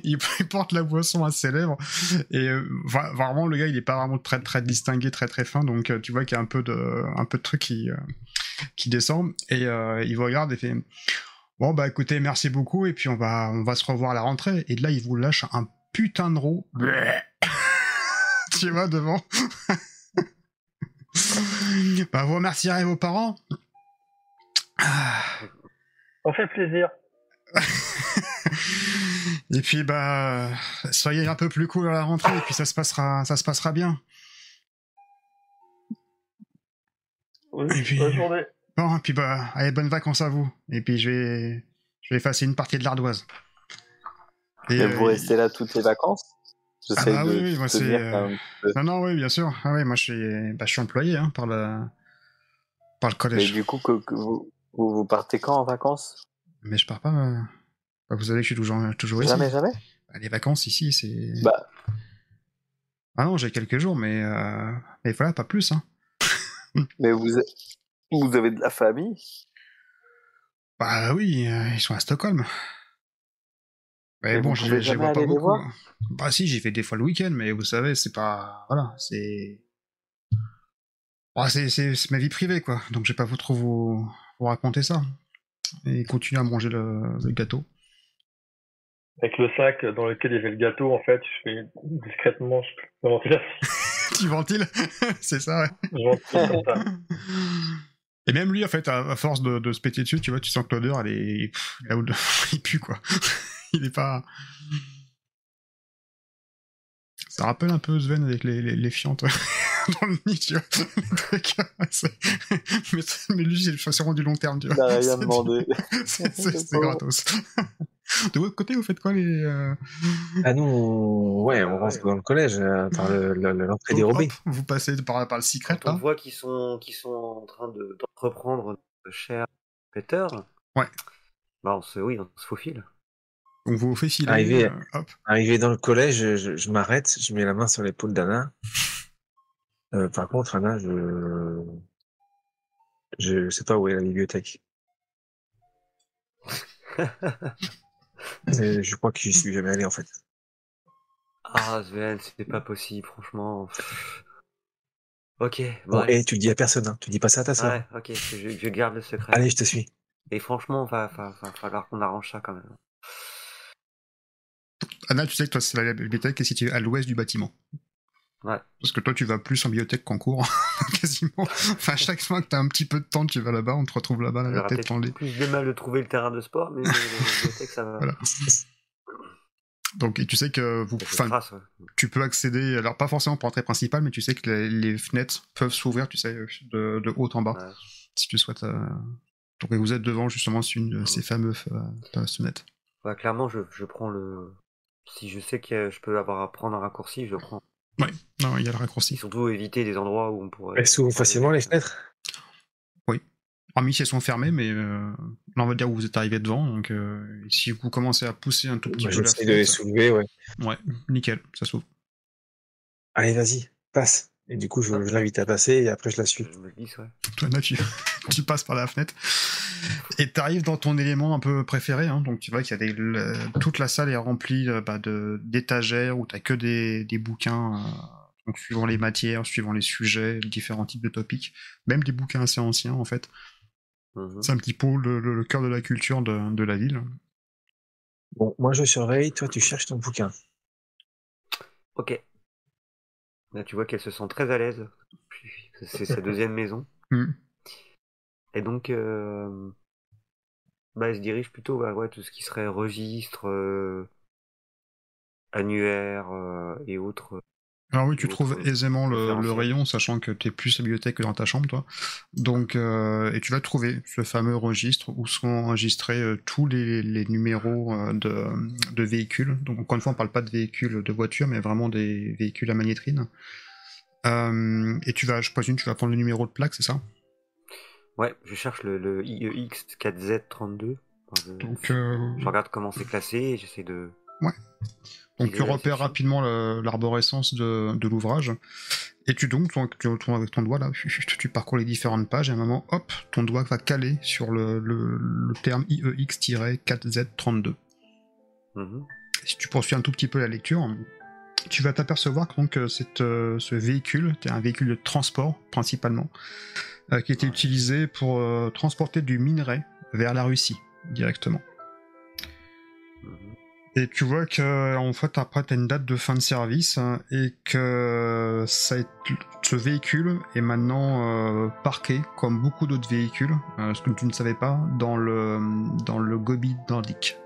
Il, il porte la boisson à ses lèvres. Et euh, va- vraiment le gars il est pas vraiment très très distingué très très fin. Donc euh, tu vois qu'il y a un peu de un peu de truc qui qui descend. Et il vous regarde et fait bon bah écoutez merci beaucoup. Et puis on va on va se revoir à la rentrée et là il vous lâche un putain de roux tu vois devant bah vous remercierez vos parents Ah. Ça fait plaisir. et puis bah soyez un peu plus cool à la rentrée et puis ça se passera ça se passera bien. Oui, Et puis- Bonne journée. Bon et puis bah allez bonnes vacances à vous et puis je vais je vais effacer une partie de l'ardoise. Et, Et euh, vous restez là toutes les vacances? J'essaie bah de oui, oui, moi, c'est, euh. Non non oui bien sûr ah oui moi je suis bah, je suis employé hein, par le par le Mais collège du coup, que, que vous, vous, partez quand en vacances? Mais je pars pas. euh, bah, vous savez que je suis toujours toujours ici. Jamais, jamais? Bah, les vacances ici c'est. Bah, Ah non j'ai quelques jours mais euh... mais voilà pas plus hein. mais vous, vous avez de la famille? Bah oui, euh, ils sont à Stockholm. Mais bon, je les vois pas beaucoup. voir? hein. Bah si, j'y vais des fois le week-end, mais vous savez, c'est pas... Voilà, c'est... Bah, c'est, ma vie privée, quoi. Donc je vais pas vous trop vous, vous raconter ça. Et continuer à manger le, le gâteau. Avec le sac dans lequel il y avait le gâteau, en fait, je fais discrètement, je ventilation. tu ventiles? C'est ça, ouais. Je ventile comme ça. Et même lui, en fait, à, à force de, de se péter dessus, tu vois, tu sens que l'odeur, elle est. là où il pue, quoi. Il est pas. Ça rappelle un peu Sven avec les, les, les fientes dans le nid, tu vois. Le truc, c'est- mais, mais lui, c'est c'est vraiment du long terme, tu vois. Il a rien demandé. C'est gratos. De votre côté, vous faites quoi, les. euh, Ah nous, on- ouais, on rentre dans le collège euh, par le- le- le- l'entrée dérobée. hop, Vous passez par, par le secret, Quand on là voit qu'ils sont, qu'ils sont en train de d'entreprendre notre cher Peter. Ouais. Bah on se, oui, on se faufile. Donc vous vous faites filer. Arrivé. euh, hop. Arrivé dans le collège, je, m'arrête, je mets la main sur l'épaule d'Anna. Euh, par contre, Anna, je... je sais pas où est la bibliothèque. Euh, je crois que j'y suis jamais allé en fait. ah Sven, c'était pas possible, franchement. Ok, bon, et tu le dis à personne, hein. tu dis pas ça à ta soeur. Ouais, ok, je, je garde le secret. Allez, je te suis. Et franchement, va, va, va falloir qu'on arrange ça quand même. Anna, tu sais que toi, c'est la bibliothèque est située à l'ouest du bâtiment. Ouais. Parce que toi, tu vas plus en bibliothèque qu'en cours, quasiment. Enfin, chaque fois que t'as un petit peu de temps, tu vas là-bas, on te retrouve là-bas, la tête tendue. plus de mal de trouver le terrain de sport, mais la bibliothèque, ça va. Voilà. Donc, et tu sais que vous, trace, ouais. tu peux accéder, alors pas forcément pour l'entrée principale, mais tu sais que les, les fenêtres peuvent s'ouvrir, tu sais, de, de haut en bas, Ouais. si tu souhaites. euh, Donc, et vous êtes devant justement une ces fameuses euh, fenêtres. Ouais, clairement, je, je prends le. Si je sais que je peux avoir à prendre un raccourci, je le prends. Non, il y a le Et raccourci. surtout éviter des endroits où on pourrait. Elles s'ouvrent facilement les fenêtres. Hormis si elles sont fermées, mais euh, là, on va dire où vous êtes arrivé devant. Donc, euh, si vous commencez à pousser un tout petit peu la J'essaie de les fenêtre, soulever, ouais. ouais, nickel, ça s'ouvre. Allez, vas-y, passe. Et du coup, je, je l'invite à passer et après, je la suis. Toi, là, tu, tu passes par la fenêtre et tu arrives dans ton élément un peu préféré. hein. donc, tu vois qu'il y a des, le- toute la salle est remplie euh, bah, de d'étagères où tu que des, des bouquins, euh, donc suivant les matières, suivant les sujets, différents types de topics, même des bouquins assez anciens en fait. Mhm. C'est un petit peu le, le- le cœur de la culture de, de la ville. Bon, moi, je surveille, toi, tu cherches ton bouquin. Ok. Là, tu vois qu'elle se sent très à l'aise. C'est sa deuxième maison. Hmm. Et donc, euh, bah, elle se dirige plutôt vers ouais, tout ce qui serait registre, euh, annuaire euh, et autres. Alors oui, tu trouves aisément le, rayon, sachant que tu es plus à la bibliothèque que dans ta chambre, toi. Donc, euh, et tu vas trouver ce fameux registre où sont enregistrés euh, tous les, les numéros euh, de, de véhicules. Donc, encore une fois, on parle pas de véhicules de voiture, mais vraiment des véhicules à magnétrine. Euh, et tu vas, je présume, tu vas prendre le numéro de plaque, c'est ça? Ouais, je cherche le, le IEX 4Z32. Enfin, je, Donc, euh, je regarde comment c'est classé et j'essaie de. Donc tu repères rapidement l'arborescence de, de l'ouvrage. Et tu donc, tu, tu retournes avec ton doigt là, tu parcours les différentes pages et à un moment, hop, ton doigt va caler sur le, le- le terme IEX-4Z32. Mhm. Si tu poursuis un tout petit peu la lecture, tu vas t'apercevoir que donc, euh, cette, euh, ce véhicule, c'est un véhicule de transport principalement, euh, qui était utilisé pour euh, transporter du minerai vers la Russie directement. Mhm. Et tu vois que en fait après t'as une date de fin de service hein, et que ça est- ce véhicule est maintenant euh, parqué comme beaucoup d'autres véhicules, euh, ce que tu ne savais pas, dans le dans le Gobi nordique.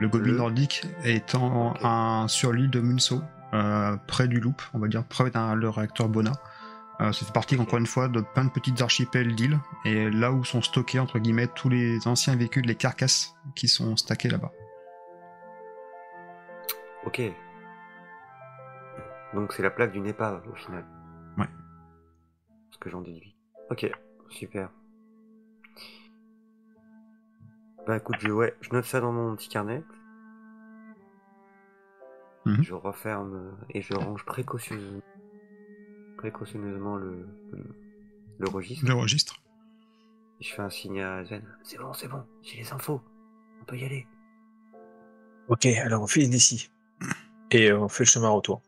Le Gobi Le- nordique étant un sur l'île de Munso, euh, près du Loop, on va dire près d'un le réacteur Bona. Euh, ça fait partie encore une fois de plein de petites archipels d'îles et là où sont stockés entre guillemets tous les anciens véhicules, les carcasses qui sont stackées là-bas. Ok. Donc c'est la plaque d'une épave au final. Ouais. Ce que j'en déduis. Ok, super. Bah écoute, je, ouais, je note ça dans mon petit carnet. Mhm. Je referme et je range précautionneusement, précautionneusement le, le, le registre. Le registre. Je fais un signe à Zen. C'est bon, c'est bon, j'ai les infos. On peut y aller. Ok, alors on file d'ici. Et on fait le chemin retour.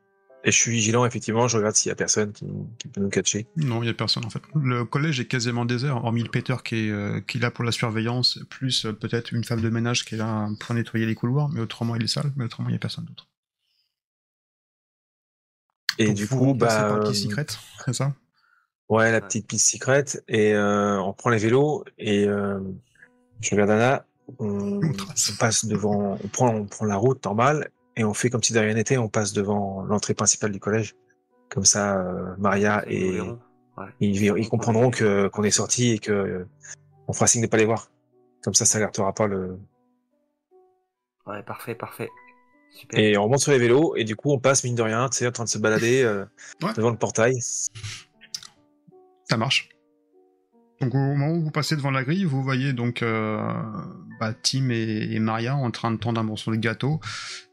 Et je suis vigilant, effectivement, je regarde s'il y a personne qui, qui peut nous catcher. Non, il n'y a personne en fait. Le collège est quasiment désert, hormis le Peter qui est, euh, qui est là pour la surveillance, plus euh, peut-être une femme de ménage qui est là pour nettoyer les couloirs, mais autrement il est sale, mais autrement il n'y a personne d'autre. Et Donc, du coup, bah, par petit euh, secret, c'est ça? Ouais, la petite piste secrète et euh, on prend les vélos et euh, je regarde Anna. On, passe devant, on prend, on prend la route normale et on fait comme si de rien n'était. On passe devant l'entrée principale du collège. Comme ça, euh, Maria et. Ouais. ils, ils comprendront que qu'on est sorti et que euh, on fera signe de pas les voir. Comme ça, ça alertera pas le. Ouais, parfait, parfait. Super. Et on remonte sur les vélos et du coup, on passe mine de rien, tu sais, en train de se balader euh, Ouais. devant le portail. Ça marche. Donc au moment où vous passez devant la grille, vous voyez donc euh, bah, Tim et, et Maria en train de tendre un morceau de gâteau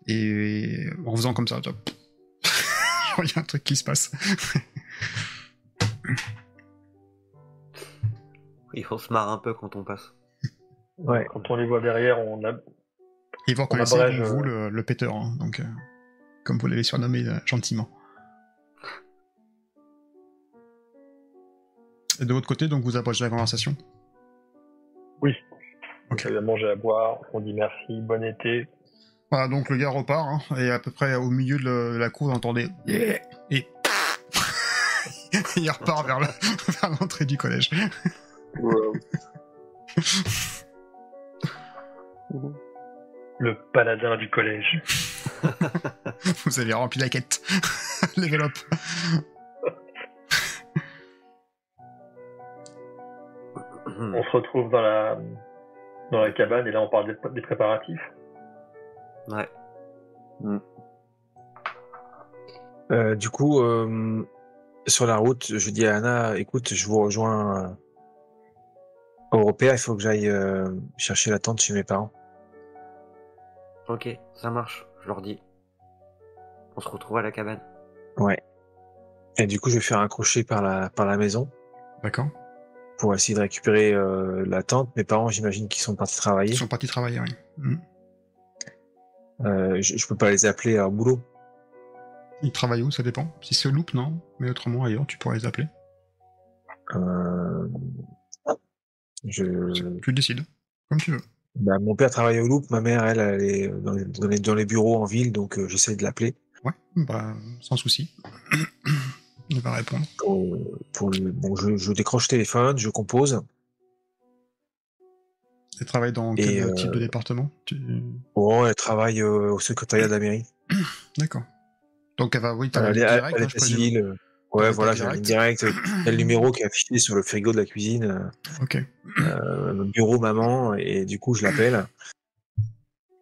et en faisant comme ça, il y a un truc qui se passe. Et on se marre un peu quand on passe. Ouais. Quand on les voit derrière, on a. Et vous On reconnaissez abrège, donc, vous le, le péteur, hein, donc euh, comme vous l'avez surnommé euh, gentiment. Et de votre côté, donc vous approchez la conversation? Oui. Ok. On a mangé à boire, on dit merci, bon été. Voilà, donc le gars repart, hein, et à peu près au milieu de la- la cour, vous entendez Yeah et il repart vers le- vers l'entrée du collège. Le paladin du collège. Vous avez rempli la quête. Level up. On se retrouve dans la dans la cabane et là on parle des, des préparatifs. ouais. Euh, du coup, euh, sur la route, je dis à Anna, écoute, je vous rejoins euh, au repère, il faut que j'aille euh, chercher la tente chez mes parents. Ok, ça marche, je leur dis. On se retrouve à la cabane. Ouais. Et du coup, je vais faire un crochet par la, par la maison D'accord. pour essayer de récupérer euh, la tente. Mes parents, j'imagine qu'ils sont partis travailler. Ils sont partis travailler, oui. Mhm. Euh, je, je peux pas les appeler à boulot. Ils travaillent où, ça dépend. Si c'est au loop, non. Mais autrement, ailleurs, tu pourrais les appeler. Euh, je, Tu décides. Comme tu veux. Bah, mon père travaille au loop, ma mère, elle, elle est dans les, dans les, dans les bureaux en ville, donc euh, j'essaie de l'appeler. Ouais, bah, sans souci. Il va répondre. pour, pour le- bon, je, je décroche le téléphone, je compose. Elle travaille dans Et, quel euh, type de département? Tu- Oh, elle travaille euh, au secrétariat de la mairie. D'accord. Donc elle va, oui, t'as Elle à hein, je l'état euh, Ouais, voilà. Il y a le numéro qui est affiché sur le frigo de la cuisine, euh, Ok. euh, le bureau maman, et du coup, je l'appelle.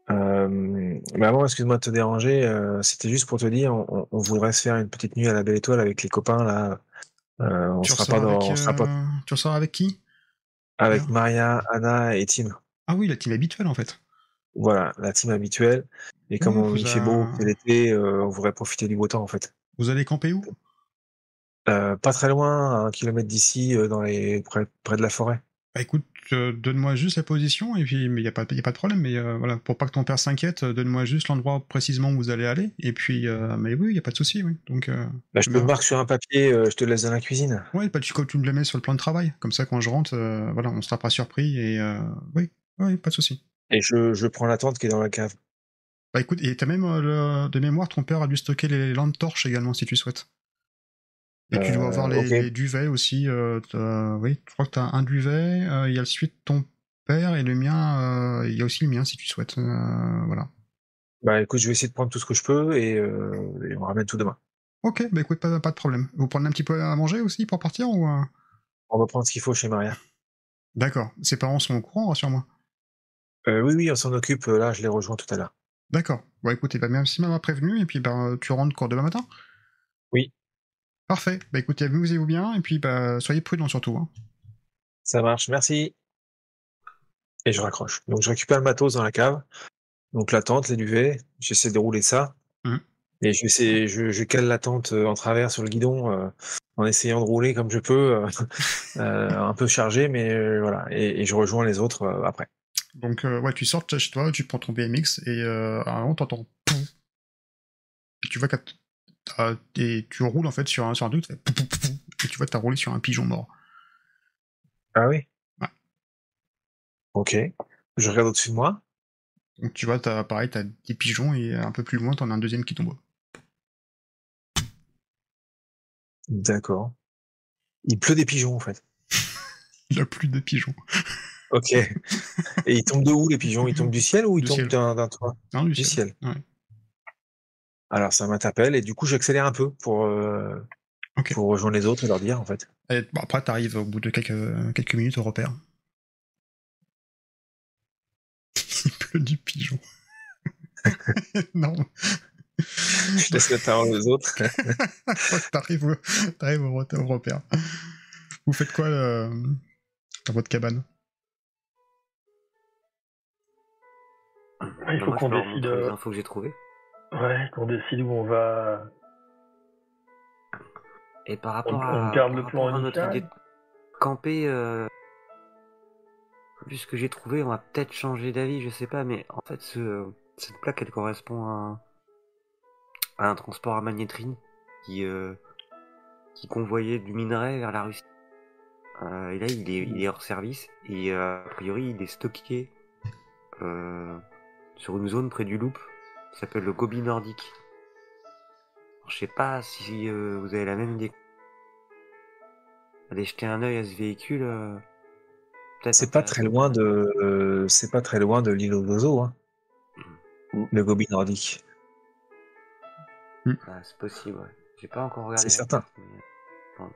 Euh, maman, excuse-moi de te déranger, euh, c'était juste pour te dire, on, on voudrait se faire une petite nuit à la Belle Étoile avec les copains, là. Euh, on tu sera pas dans, avec, on sera pas euh, tu ressors avec qui? Avec. Maria, Anna et Tim. Ah oui, la team habituelle en fait. Voilà, la team habituelle. Et comme on, il fait beau, c'est l'été, euh, on voudrait profiter du beau temps, en fait. Vous allez camper où? Euh, pas très loin, à un kilomètre d'ici, euh, dans les près, près de la forêt. Bah écoute, euh, donne-moi juste la position et puis il y a pas y a pas de problème mais voilà pour pas que ton père s'inquiète, donne-moi juste l'endroit précisément où vous allez aller et puis mais oui, il y a pas de souci oui. Donc Bah, je te le marque sur un papier, je te laisse dans la cuisine. ouais, bah tu, tu me le mets sur le plan de travail comme ça quand je rentre voilà, on sera pas surpris et oui, oui, pas de souci. Et je, je prends la tente qui est dans la cave. Bah écoute, et t'as même le- de mémoire ton père a dû stocker les lampes torches également si tu souhaites. Et tu dois Euh, avoir les, ok. les duvets aussi. euh, oui, je crois que tu as un duvet. euh, Il y a le suite de ton père et le mien. euh, Il y a aussi le mien si tu souhaites. euh, voilà. Bah, écoute, je vais essayer de prendre tout ce que je peux et, euh, et on ramène tout demain. Ok, bah écoute, pas, pas de problème. Vous prenez un petit peu à manger aussi pour partir ou euh? On va prendre ce qu'il faut chez Maria. D'accord. Ses parents sont au courant, rassure-moi. Euh, oui, oui, on s'en occupe. euh, Là, je les rejoins tout à l'heure. D'accord. Bon, bah, merci de m'avoir prévenu et puis bah, tu rentres quand demain matin? Parfait. Bah écoutez, amusez-vous bien et puis bah, soyez prudents surtout. hein. Ça marche, merci. Et je raccroche. Donc, je récupère le matos dans la cave. Donc, la tente, les duvets. J'essaie de rouler ça. Mhm. Et je, sais, je, je cale la tente euh, en travers sur le guidon euh, en essayant de rouler comme je peux. euh, euh, un peu chargé, mais voilà. Et, et je rejoins les autres après. Donc, ouais, tu sors chez toi, tu prends ton BMX et à un moment, t'entends pouf. Et tu vois que tu roules en fait sur un, sur un truc, tu fais pouf, pouf, pouf, et tu vois t'as roulé sur un pigeon mort. Ah oui? Ouais. Ok. Je regarde au-dessus de moi. Donc, tu vois, t'as, pareil, t'as des pigeons et un peu plus loin, t'en as un deuxième qui tombe. D'accord. Il pleut des pigeons, en fait. Il a plus de pigeons. Ok. Et ils tombent de où, les pigeons? Ils tombent du ciel ou ils Du tombent d'un d'un toit? Non, du, Du ciel. ciel. Ouais. Alors, ça m'interpelle, et du coup, j'accélère un peu pour, euh, pour rejoindre les autres et leur dire, en fait. Et, bon, après, t'arrives au bout de quelques, quelques minutes au repère. Il pleut du pigeon. non. Je laisse la parole aux autres. T'arrives au, t'arrives au, au repère. Vous faites quoi euh, dans votre cabane? Il Bah, faut moi, qu'on décide. euh, infos que j'ai trouvées. Ouais, qu'on décide où on va. Et par rapport On- à, on garde le plan à notre idée de camper, euh, vu ce que j'ai trouvé, on va peut-être changer d'avis, je sais pas, mais en fait, ce, cette plaque, elle correspond à un, à un transport à magnétrine qui, euh, qui convoyait du minerai vers la Russie. Euh, et là, il est, il est hors service et euh, a priori, il est stocké euh, sur une zone près du Loop qui s'appelle le Gobi Nordique. Alors, Je sais pas si euh, vous avez la même idée. Allez jeter un œil à ce véhicule. euh, C'est pas très loin de, euh, c'est pas très loin de l'île aux oiseaux, hein. Mm. Le Gobi nordique. Ah, c'est possible, ouais. J'ai pas encore regardé. C'est certain. carte, mais- En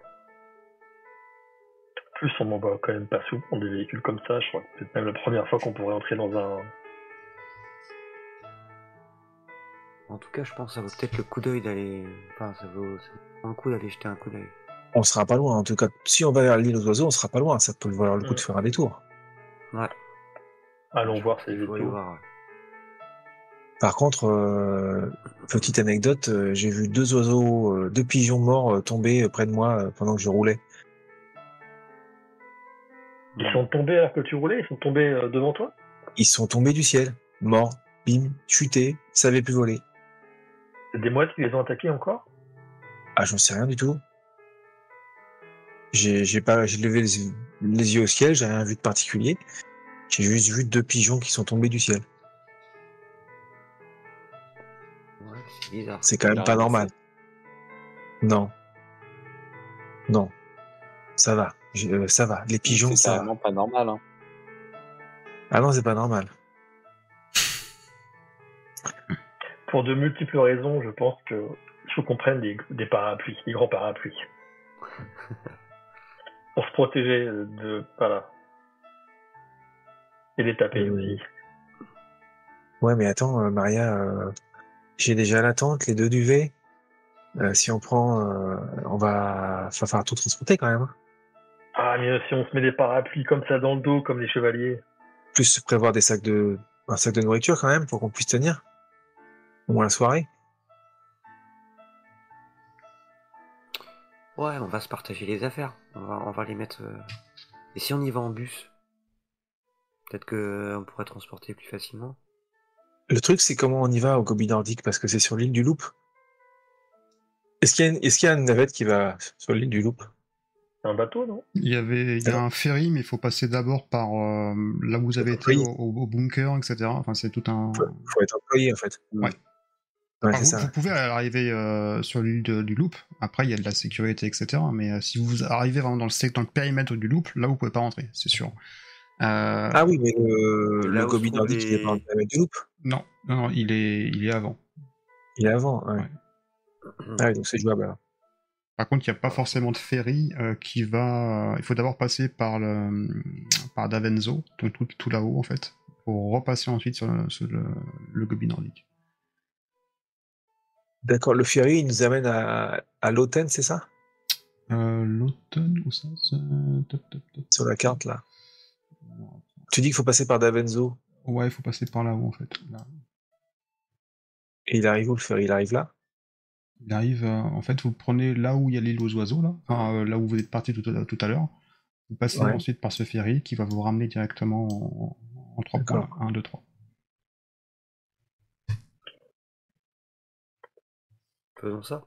plus, on m'en va quand même pas pour des véhicules comme ça. Je crois que c'est même la première fois qu'on pourrait entrer dans un. En tout cas, je pense que ça vaut peut-être le coup d'œil d'aller. Enfin, ça vaut, ça vaut le coup d'aller jeter un coup d'œil. On sera pas loin, en tout cas. Si on va vers l'île aux oiseaux, on sera pas loin. Ça peut valoir le coup Mm. de faire un détour. Ouais. Allons Je voir ces voir. ouais. Par contre, euh, petite anecdote, euh, j'ai vu deux oiseaux, euh, deux pigeons morts euh, tomber euh, près de moi euh, pendant que je roulais. Ils sont tombés alors que tu roulais Ils sont tombés euh, devant toi? Ils sont tombés du ciel, morts, bim, chutés, savaient plus voler. C'est des mouettes qui les ont attaqués encore? Ah, j'en sais rien du tout. J'ai j'ai pas, j'ai levé les, les yeux au ciel, j'ai rien vu de particulier. J'ai juste vu deux pigeons qui sont tombés du ciel. Ouais, c'est bizarre. C'est quand même pas normal. Non. Non. Ça va. Je- euh, ça va. Les pigeons, C'est ça va. carrément pas normal. Hein. Ah non, c'est pas normal. Pour de multiples raisons, je pense que faut qu'on prenne des, des parapluies, des grands parapluies. Pour se protéger de. Voilà. Et les taper Euh, aussi. Ouais, mais attends, euh, Maria, euh, j'ai déjà la tente, les deux duvets. Euh, si on prend, on va, va falloir tout transporter quand même. hein. Ah, mais si on se met des parapluies comme ça dans le dos, comme les chevaliers. Plus prévoir des sacs de, un sac de nourriture quand même pour qu'on puisse tenir. Au moins la soirée. Ouais, on va se partager les affaires. On va, on va les mettre. euh, Et si on y va en bus? Peut-être que euh, on pourrait transporter plus facilement. Le truc, c'est comment on y va au Gobi Nordique parce que c'est sur l'île du Loup. Est-ce qu'il y a une, est-ce qu'il y a une navette qui va sur l'île du Loup? Un bateau, non? Il y avait, il y a un ferry, mais il faut passer d'abord par euh, là où vous avez été Oui. au, au- au bunker, etc. Enfin, c'est tout un. faut, faut être employé en fait. Ouais. Ouais, vous, ça. vous pouvez arriver euh, sur l'île du Loop. Après, il y a de la sécurité, etc. Mais euh, si vous arrivez vraiment dans le, sec- dans le périmètre du Loop, là, vous pouvez pas rentrer, c'est sûr. Euh, Ah oui, mais le, Gobi Nordique, il est pas dans le périmètre du Loup? Non, non, non, il est, il est avant. Il est avant. Ouais. Ouais. Ah oui, donc c'est jouable. alors. Par contre, il n'y a pas forcément de ferry euh, qui va. il faut d'abord passer par le par Davenzo, donc tout, tout là-haut en fait, pour repasser ensuite sur le, sur le, le Gobi nordique. D'accord, le ferry, il nous amène à, à l'Autun, c'est ça? Euh, L'automne ou ça top, top, top. Sur la carte là. Tu dis qu'il faut passer par Davenzo. Ouais, il faut passer par là-haut en fait. Là. Et il arrive où le ferry Il arrive là? Il arrive, euh, en fait, vous prenez là où il y a l'île aux oiseaux, là, enfin, euh, là où vous êtes parti tout à, tout à l'heure. Vous passez Ouais. ensuite par ce ferry qui va vous ramener directement en, en trois D'accord. points. 1, 2, 3. Faisons ça.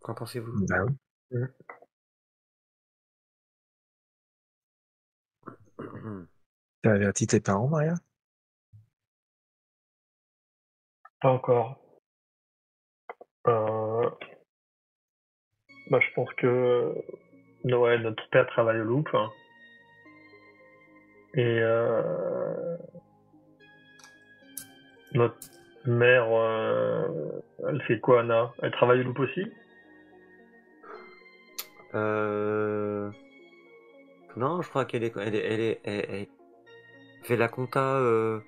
Qu'en pensez-vous? Bah oui. T'as averti tes parents, Maria? Pas encore. Euh... Bah, je pense que no- ouais, notre père travaille au loop. hein. Et euh, notre mère, euh, elle fait quoi, Anna? Elle travaille au loop aussi? Euh... Non, je crois qu'elle est, elle est, elle est, elle, elle fait la compta euh,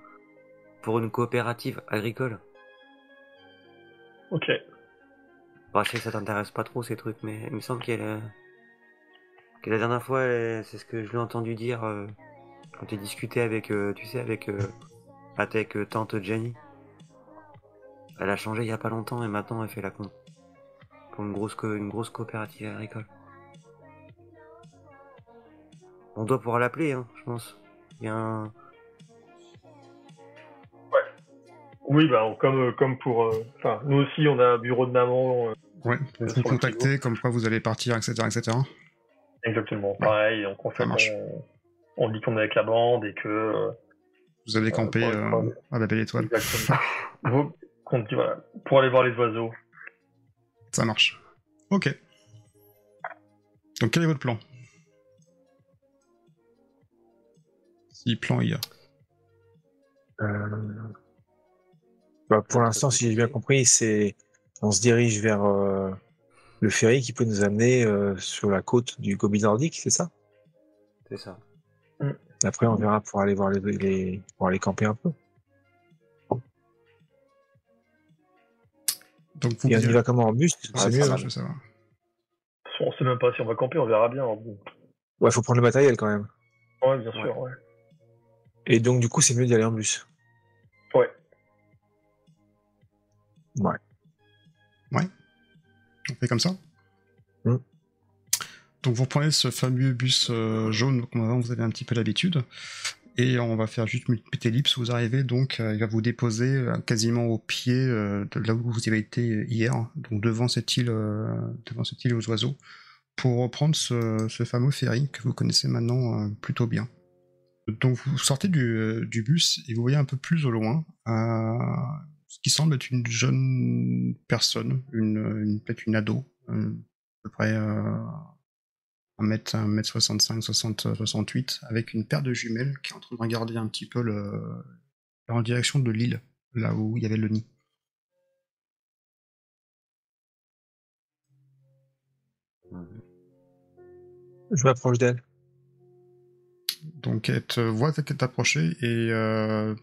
pour une coopérative agricole. Ok. Bah, je sais que ça t'intéresse pas trop ces trucs, mais il me semble qu'elle, euh, que la dernière fois, c'est ce que je l'ai entendu dire euh, quand tu discuté avec, tu sais, avec, avec tante Jenny. Elle a changé il y a pas longtemps et maintenant elle fait la compte pour une grosse, co- une grosse coopérative agricole. On doit pouvoir l'appeler, hein, je pense. Il y a un... Oui, bah, comme, comme pour. euh, Enfin, nous aussi, on a un bureau de maman. euh, Ouais, Euh, vous contactez, comme quoi vous allez partir, etc. etc. exactement. Pareil, donc en fait, on, on dit qu'on est avec la bande et que. euh, Vous allez camper pour- euh, pour- à la Belle Étoile. Exactement. Vous- qu'on dit, voilà, pour aller voir les oiseaux. Ça marche. Ok. Donc quel est votre plan? Si plan il y a. Euh, bah, pour l'instant, si j'ai bien compris, c'est on se dirige vers euh, le ferry qui peut nous amener euh, sur la côte du Gobi Nordique, c'est ça? C'est ça. Après, on verra pour aller voir les, les pour aller camper un peu. Donc vous Et on y va comment en bus Ah, C'est mieux. marche, hein. je veux savoir. On sait même pas si on va camper, on verra bien. Ouais, faut prendre le matériel quand même. Ouais, bien Ouais. sûr, ouais. Et donc, du coup, c'est mieux d'y aller en bus. Ouais. Ouais. On fait comme ça Mm. Donc vous prenez ce fameux bus euh, jaune, comme avant vous avez un petit peu l'habitude, et on va faire juste une petite ellipse, vous arrivez donc, euh, il va vous déposer euh, quasiment au pied euh, de là où vous avez été hier, donc devant cette île, devant cette île aux oiseaux, pour reprendre ce, fameux ferry que vous connaissez maintenant plutôt bien. Donc vous sortez du, bus et vous voyez un peu plus au loin ce qui semble être une jeune personne, une, peut-être une ado, à peu près 1m, 1m65, 60, 68, avec une paire de jumelles qui est en train de regarder un petit peu le, en direction de l'île, là où il y avait le nid. Je m'approche d'elle. Donc elle te voit qu'elle t'approcher et euh,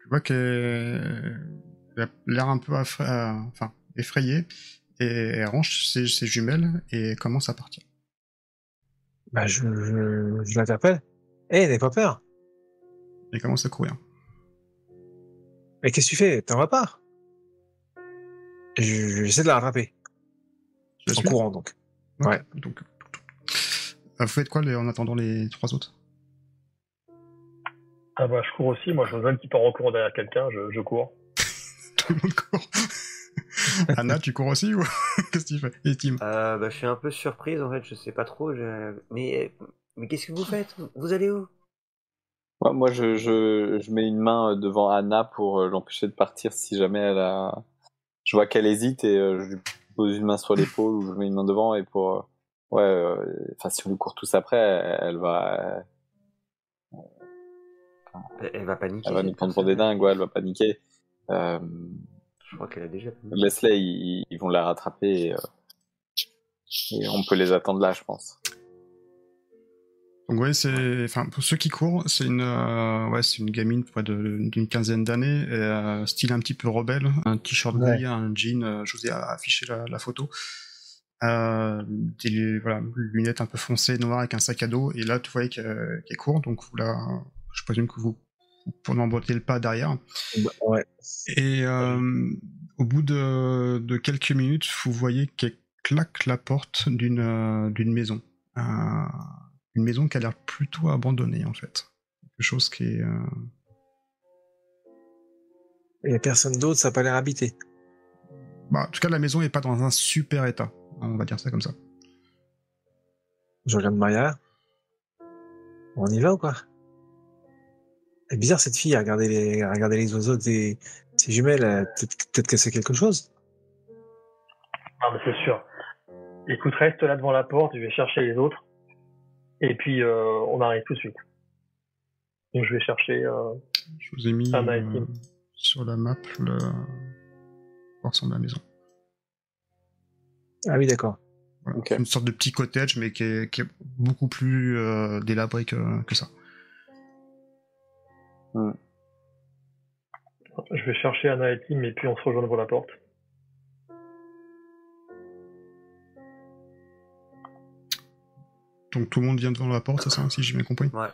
tu vois qu'elle elle a l'air un peu affra- euh, enfin, effrayée et elle range ses, ses jumelles et commence à partir. Bah, je, je, je l'interpelle. Hé, n'aie pas peur. Elle commence à courir. Mais qu'est-ce que tu fais? T'en vas pas? Je- je- J'essaie de la rattraper. La En suis courant, donc. Ouais. Donc, Euh, vous faites quoi en attendant les trois autres? Ah bah, je cours aussi. Moi, je vois même qui part en courant derrière quelqu'un, je, je cours. Tout le monde court. Anna, tu cours aussi ou qu'est-ce que tu fais? Et Tim? Euh, bah, je suis un peu surprise en fait, je sais pas trop. je- Mais, mais qu'est-ce que vous faites? Vous allez où? Ouais, moi, je, je, je mets une main euh, devant Anna pour euh, l'empêcher de partir si jamais elle a. Je vois qu'elle hésite et je lui pose une main sur l'épaule ou je mets une main devant et pour. Ouais, euh, enfin, si on lui court tous après, elle, elle va, elle, elle va paniquer. elle va nous prendre pour des dingues, ouais, elle va paniquer. Euh, Je crois qu'elle a déjà ils, ils vont la rattraper et, euh, et on peut les attendre là, je pense. Donc ouais, c'est, enfin pour ceux qui courent, c'est une, euh, ouais, c'est une gamine près d'une quinzaine d'années, euh, style un petit peu rebelle, un t-shirt Ouais. gris, un jean, euh, je vous ai affiché la, la photo, euh, des voilà, lunettes un peu foncées noires avec un sac à dos, et là tu voyais qu'elle court, donc vous la, je présume que vous, vous emboîtez le pas derrière. Bah, ouais. Et euh, au bout de, de quelques minutes, vous voyez qu'elle claque la porte d'une euh, d'une maison. Euh, une maison qui a l'air plutôt abandonnée en fait. Quelque chose qui est. Il y a personne d'autre, ça n'a pas l'air habité. bah, en tout cas, la maison n'est pas dans un super état. On va dire ça comme ça. Je regarde Maria. On y va ou quoi? C'est bizarre cette fille à regarder les, à regarder les oiseaux des ses jumelles. Peut-être peut-être qu'elle sait quelque chose. Ah, mais c'est sûr. écoute, reste là devant la porte, je vais chercher les autres. Et puis, euh, on arrive tout de suite. Donc, je vais chercher. Euh... Je vous ai mis euh, sur la map le. Ressemble à la maison. Ah oui, d'accord. Voilà. C'est Une sorte de petit cottage, mais qui est, qui est beaucoup plus euh, délabré que, que ça. Je vais chercher Anna et Tim, et puis on se rejoint devant la porte. Donc tout le monde vient devant la porte, c'est ça, si j'ai bien compris? Ouais.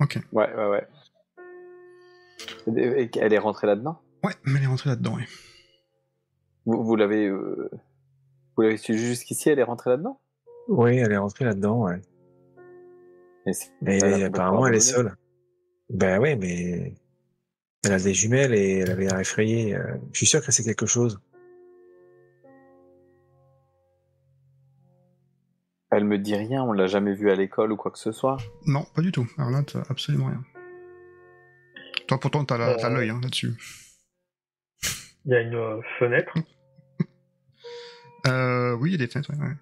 Ok. Ouais, ouais, ouais. Et- et- Elle est rentrée là-dedans? Ouais, mais elle est rentrée là-dedans, ouais. Vous, vous l'avez euh, vous l'avez su jusqu'ici, elle est rentrée là-dedans? Oui, elle est rentrée là-dedans, ouais. Et complètement apparemment, elle est seule. Ben oui, mais elle a des jumelles et elle avait l'air effrayée. euh, Je suis sûr que c'est quelque chose. Elle me dit rien, on l'a jamais vue à l'école ou quoi que ce soit. Non, pas du tout. T'as absolument rien. Toi, pourtant, t'as la- Euh. t'as l'œil hein, là-dessus. Il y a une euh, fenêtre. Euh, oui, il y a des fenêtres, ouais. ouais.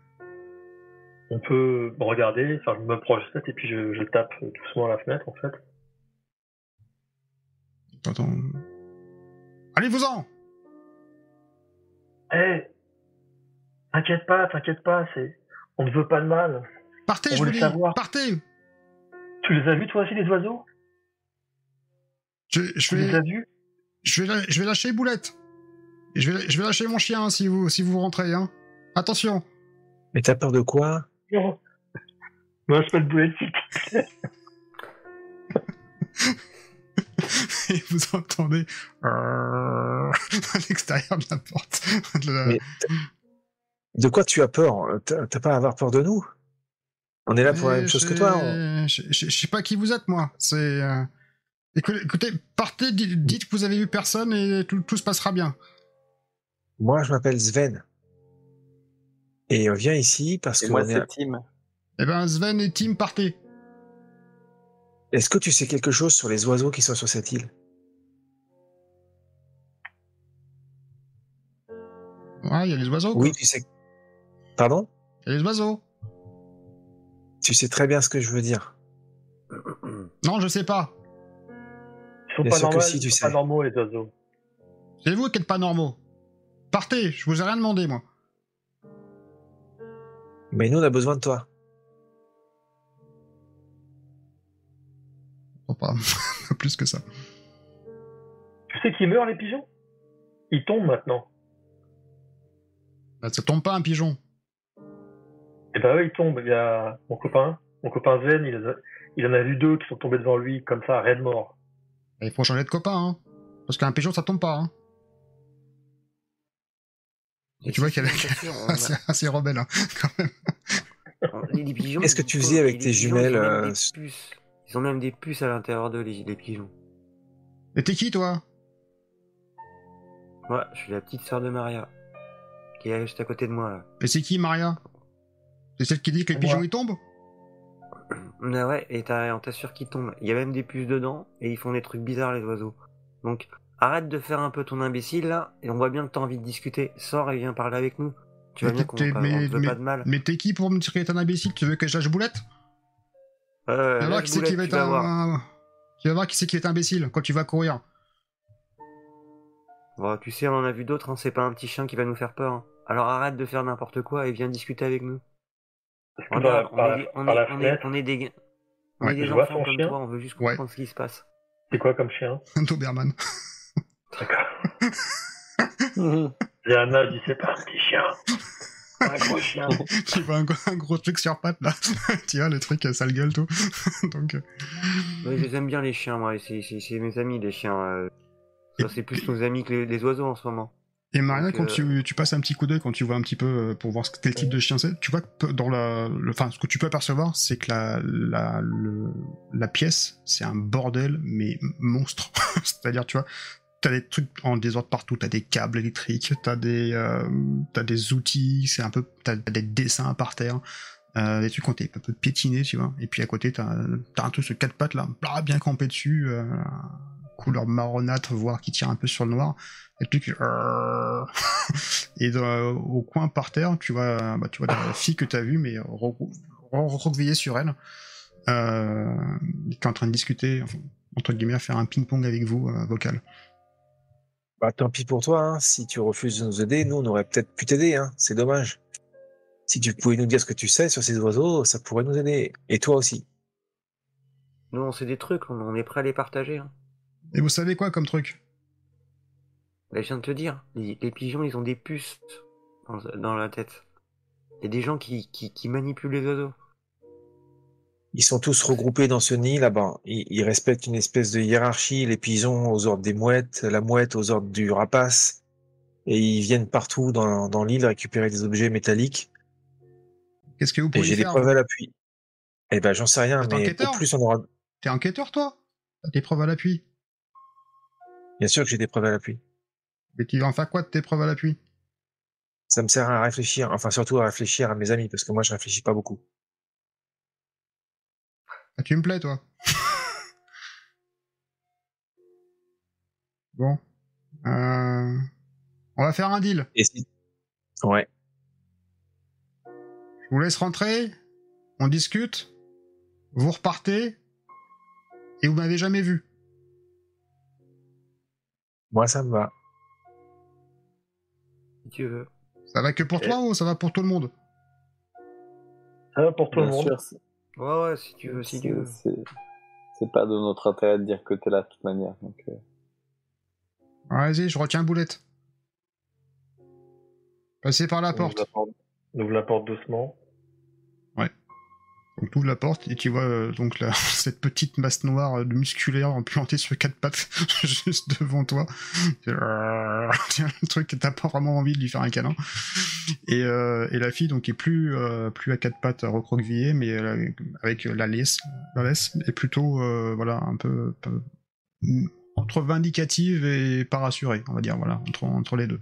On peut regarder. Enfin, je me projette et puis je, je tape doucement à la fenêtre, en fait. Attends. Allez-vous-en Hé T'inquiète pas, t'inquiète pas, c'est... On ne veut pas de mal. Partez, On je vous dis savoir. Partez Tu les as vus, toi aussi, les oiseaux? Je, je Tu les vais, as vus? Je, vais, la- je vais lâcher Boulette. Et je vais, je vais lâcher mon chien hein, si vous, si vous rentrez. Hein. Attention Mais t'as peur de quoi? Non. Moi, je peux le boulet Et vous entendez à l'extérieur de la porte. de la- Mais De quoi tu as peur? T'as pas à avoir peur de nous? On est là pour la même chose que toi. on- Je, sais pas qui vous êtes, moi. C'est. euh, Écoutez, écoutez, partez, di- dites que vous avez vu personne et tout, tout se passera bien. Moi, je m'appelle Sven. Et on vient ici parce Et que. moi, est- c'est Tim. Eh ben, Sven et Tim, partez. Est-ce que tu sais quelque chose sur les oiseaux qui sont sur cette île? Ouais, il y a les oiseaux. quoi. Oui, tu sais. Pardon? Il y a les oiseaux. Tu sais très bien ce que je veux dire. Non, je sais pas. Ils sont pas ils sont sais. pas normaux, les oiseaux. C'est vous qui êtes pas normaux. Partez, je vous ai rien demandé, moi. Mais nous, on a besoin de toi. Oh, pas pas plus que ça. Tu sais qui meurt, les pigeons? Ils tombent maintenant. Bah, ça tombe pas un pigeon. Et ben eux, ils tombent. Il y a mon copain, mon copain Zen, il, a- il en a vu deux qui sont tombés devant lui, comme ça, raide mort. Il faut changer de copain, hein. Parce qu'un pigeon, ça tombe pas, hein. Et Tu vois bien sûr, on a- assez, assez rebelle, hein, quand même. Qu'est-ce que tu faisais avec tes pigeons, jumelles, Ils ont même euh, des puces. Ils ont même des puces à l'intérieur d'eux, les, les pigeons. Mais t'es qui, toi? Moi, je suis la petite sœur de Maria, qui est juste à côté de moi, là. Et c'est qui, Maria? C'est celle qui dit que les pigeons, ils tombent? Ah ouais, et on t'assure qu'ils tombent. Il y a même des puces dedans, et ils font des trucs bizarres, les oiseaux. Donc, arrête de faire un peu ton imbécile, là, et on voit bien que t'as envie de discuter. Sors et viens parler avec nous. Tu Mais bien qu'on t'es- te veut mais- pas de mal. Mais t'es qui pour me dire qu'il est un imbécile? Tu veux que je lâche boulette? Euh, Tu vas voir lâche qui c'est qui va être vas un... Tu vas voir qui c'est qui est imbécile quand tu vas courir. Bon, tu sais, on en a vu d'autres, hein, c'est pas un petit chien qui va nous faire peur. hein. Alors arrête de faire n'importe quoi et viens discuter avec nous. On est des- on Ouais, est des enfants comme chien. toi, on veut juste Ouais. comprendre ce qui se passe. c'est quoi comme chien? Un Doberman. D'accord. Et Anna dit c'est pas un petit chien. Un gros chien. tu vois un, gros- un gros truc sur pattes, là. tu vois, le truc, euh, sale gueule, tout. Donc, euh, Ouais, je les aime bien les chiens, moi, c'est mes amis les chiens. euh. C'est plus nos amis que les, les oiseaux en ce moment. Et Maria, Donc, quand euh, tu, tu passes un petit coup d'œil, quand tu vois un petit peu euh, pour voir ce- quel type de chien c'est, tu vois que dans la, le, enfin, ce que tu peux apercevoir, c'est que la, la, le- la pièce, c'est un bordel, mais monstre. C'est-à-dire, tu vois, t'as des trucs en désordre partout, t'as des câbles électriques, t'as des, euh, t'as des outils, c'est un peu, t'as des dessins par terre. Euh, des trucs un peu piétinés, tu vois. Et puis à côté, t'as as un truc sur quatre pattes là, bien campé dessus. euh, couleur marronâtre, voire qui tire un peu sur le noir. Et puis qui- et dans- au coin par terre, tu vois, bah, tu vois la fille que tu as vue, mais re- re- recroquevillée sur elle, euh, qui est en train de discuter, enfin, entre guillemets, à faire un ping-pong avec vous, euh, vocal. Bah, tant pis pour toi, hein. si tu refuses de nous aider, nous on aurait peut-être pu t'aider, hein. c'est dommage. Si tu pouvais nous dire ce que tu sais sur ces oiseaux, ça pourrait nous aider. Et toi aussi. Nous, on sait des trucs, on, on est prêt à les partager. Hein. Et vous savez quoi comme truc? Bah, je viens de te dire, les, les pigeons, ils ont des puces dans, dans la tête. Il y a des gens qui, qui, qui manipulent les oiseaux. Ils sont tous regroupés dans ce nid là-bas. Ils, ils respectent une espèce de hiérarchie, les pigeons aux ordres des mouettes, la mouette aux ordres du rapace. Et ils viennent partout dans, dans l'île récupérer des objets métalliques. Qu'est-ce que vous Et pouvez j'ai des preuves à l'appui. Eh ben, j'en sais rien, mais enquêteur? au plus on aura. T'es enquêteur, toi? T'as tes preuves à l'appui. Bien sûr que j'ai des preuves à l'appui. Mais tu vas en faire quoi de tes preuves à l'appui? Ça me sert à réfléchir, enfin surtout à réfléchir à mes amis, parce que moi je réfléchis pas beaucoup. Ah, tu me plais, toi? bon. Euh... On va faire un deal. Et si... Ouais. Je vous laisse rentrer. On discute. Vous repartez. Et vous m'avez jamais vu. Moi ça me va. Si tu veux. Ça va que pour toi ou ça va pour tout le monde? Ça va pour tout le Bien monde. sûr, c'est- Ouais, ouais, si tu veux, si tu c'est- veux. c'est pas de notre intérêt de dire que t'es là de toute manière. Donc, euh, Vas-y, je retiens boulette. Passez par la On porte. la porte- on ouvre la porte doucement. Donc tu ouvres la porte et tu vois euh, donc cette petite masse noire euh, musculaire implantée sur quatre pattes juste devant toi. Un truc t'as pas vraiment envie de lui faire un câlin. Et, euh, la fille donc est plus plus à quatre pattes recroquevillée mais avec la laisse, la laisse est plutôt voilà un peu, peu- entre vindicative et pas rassurée on va dire voilà entre entre les deux.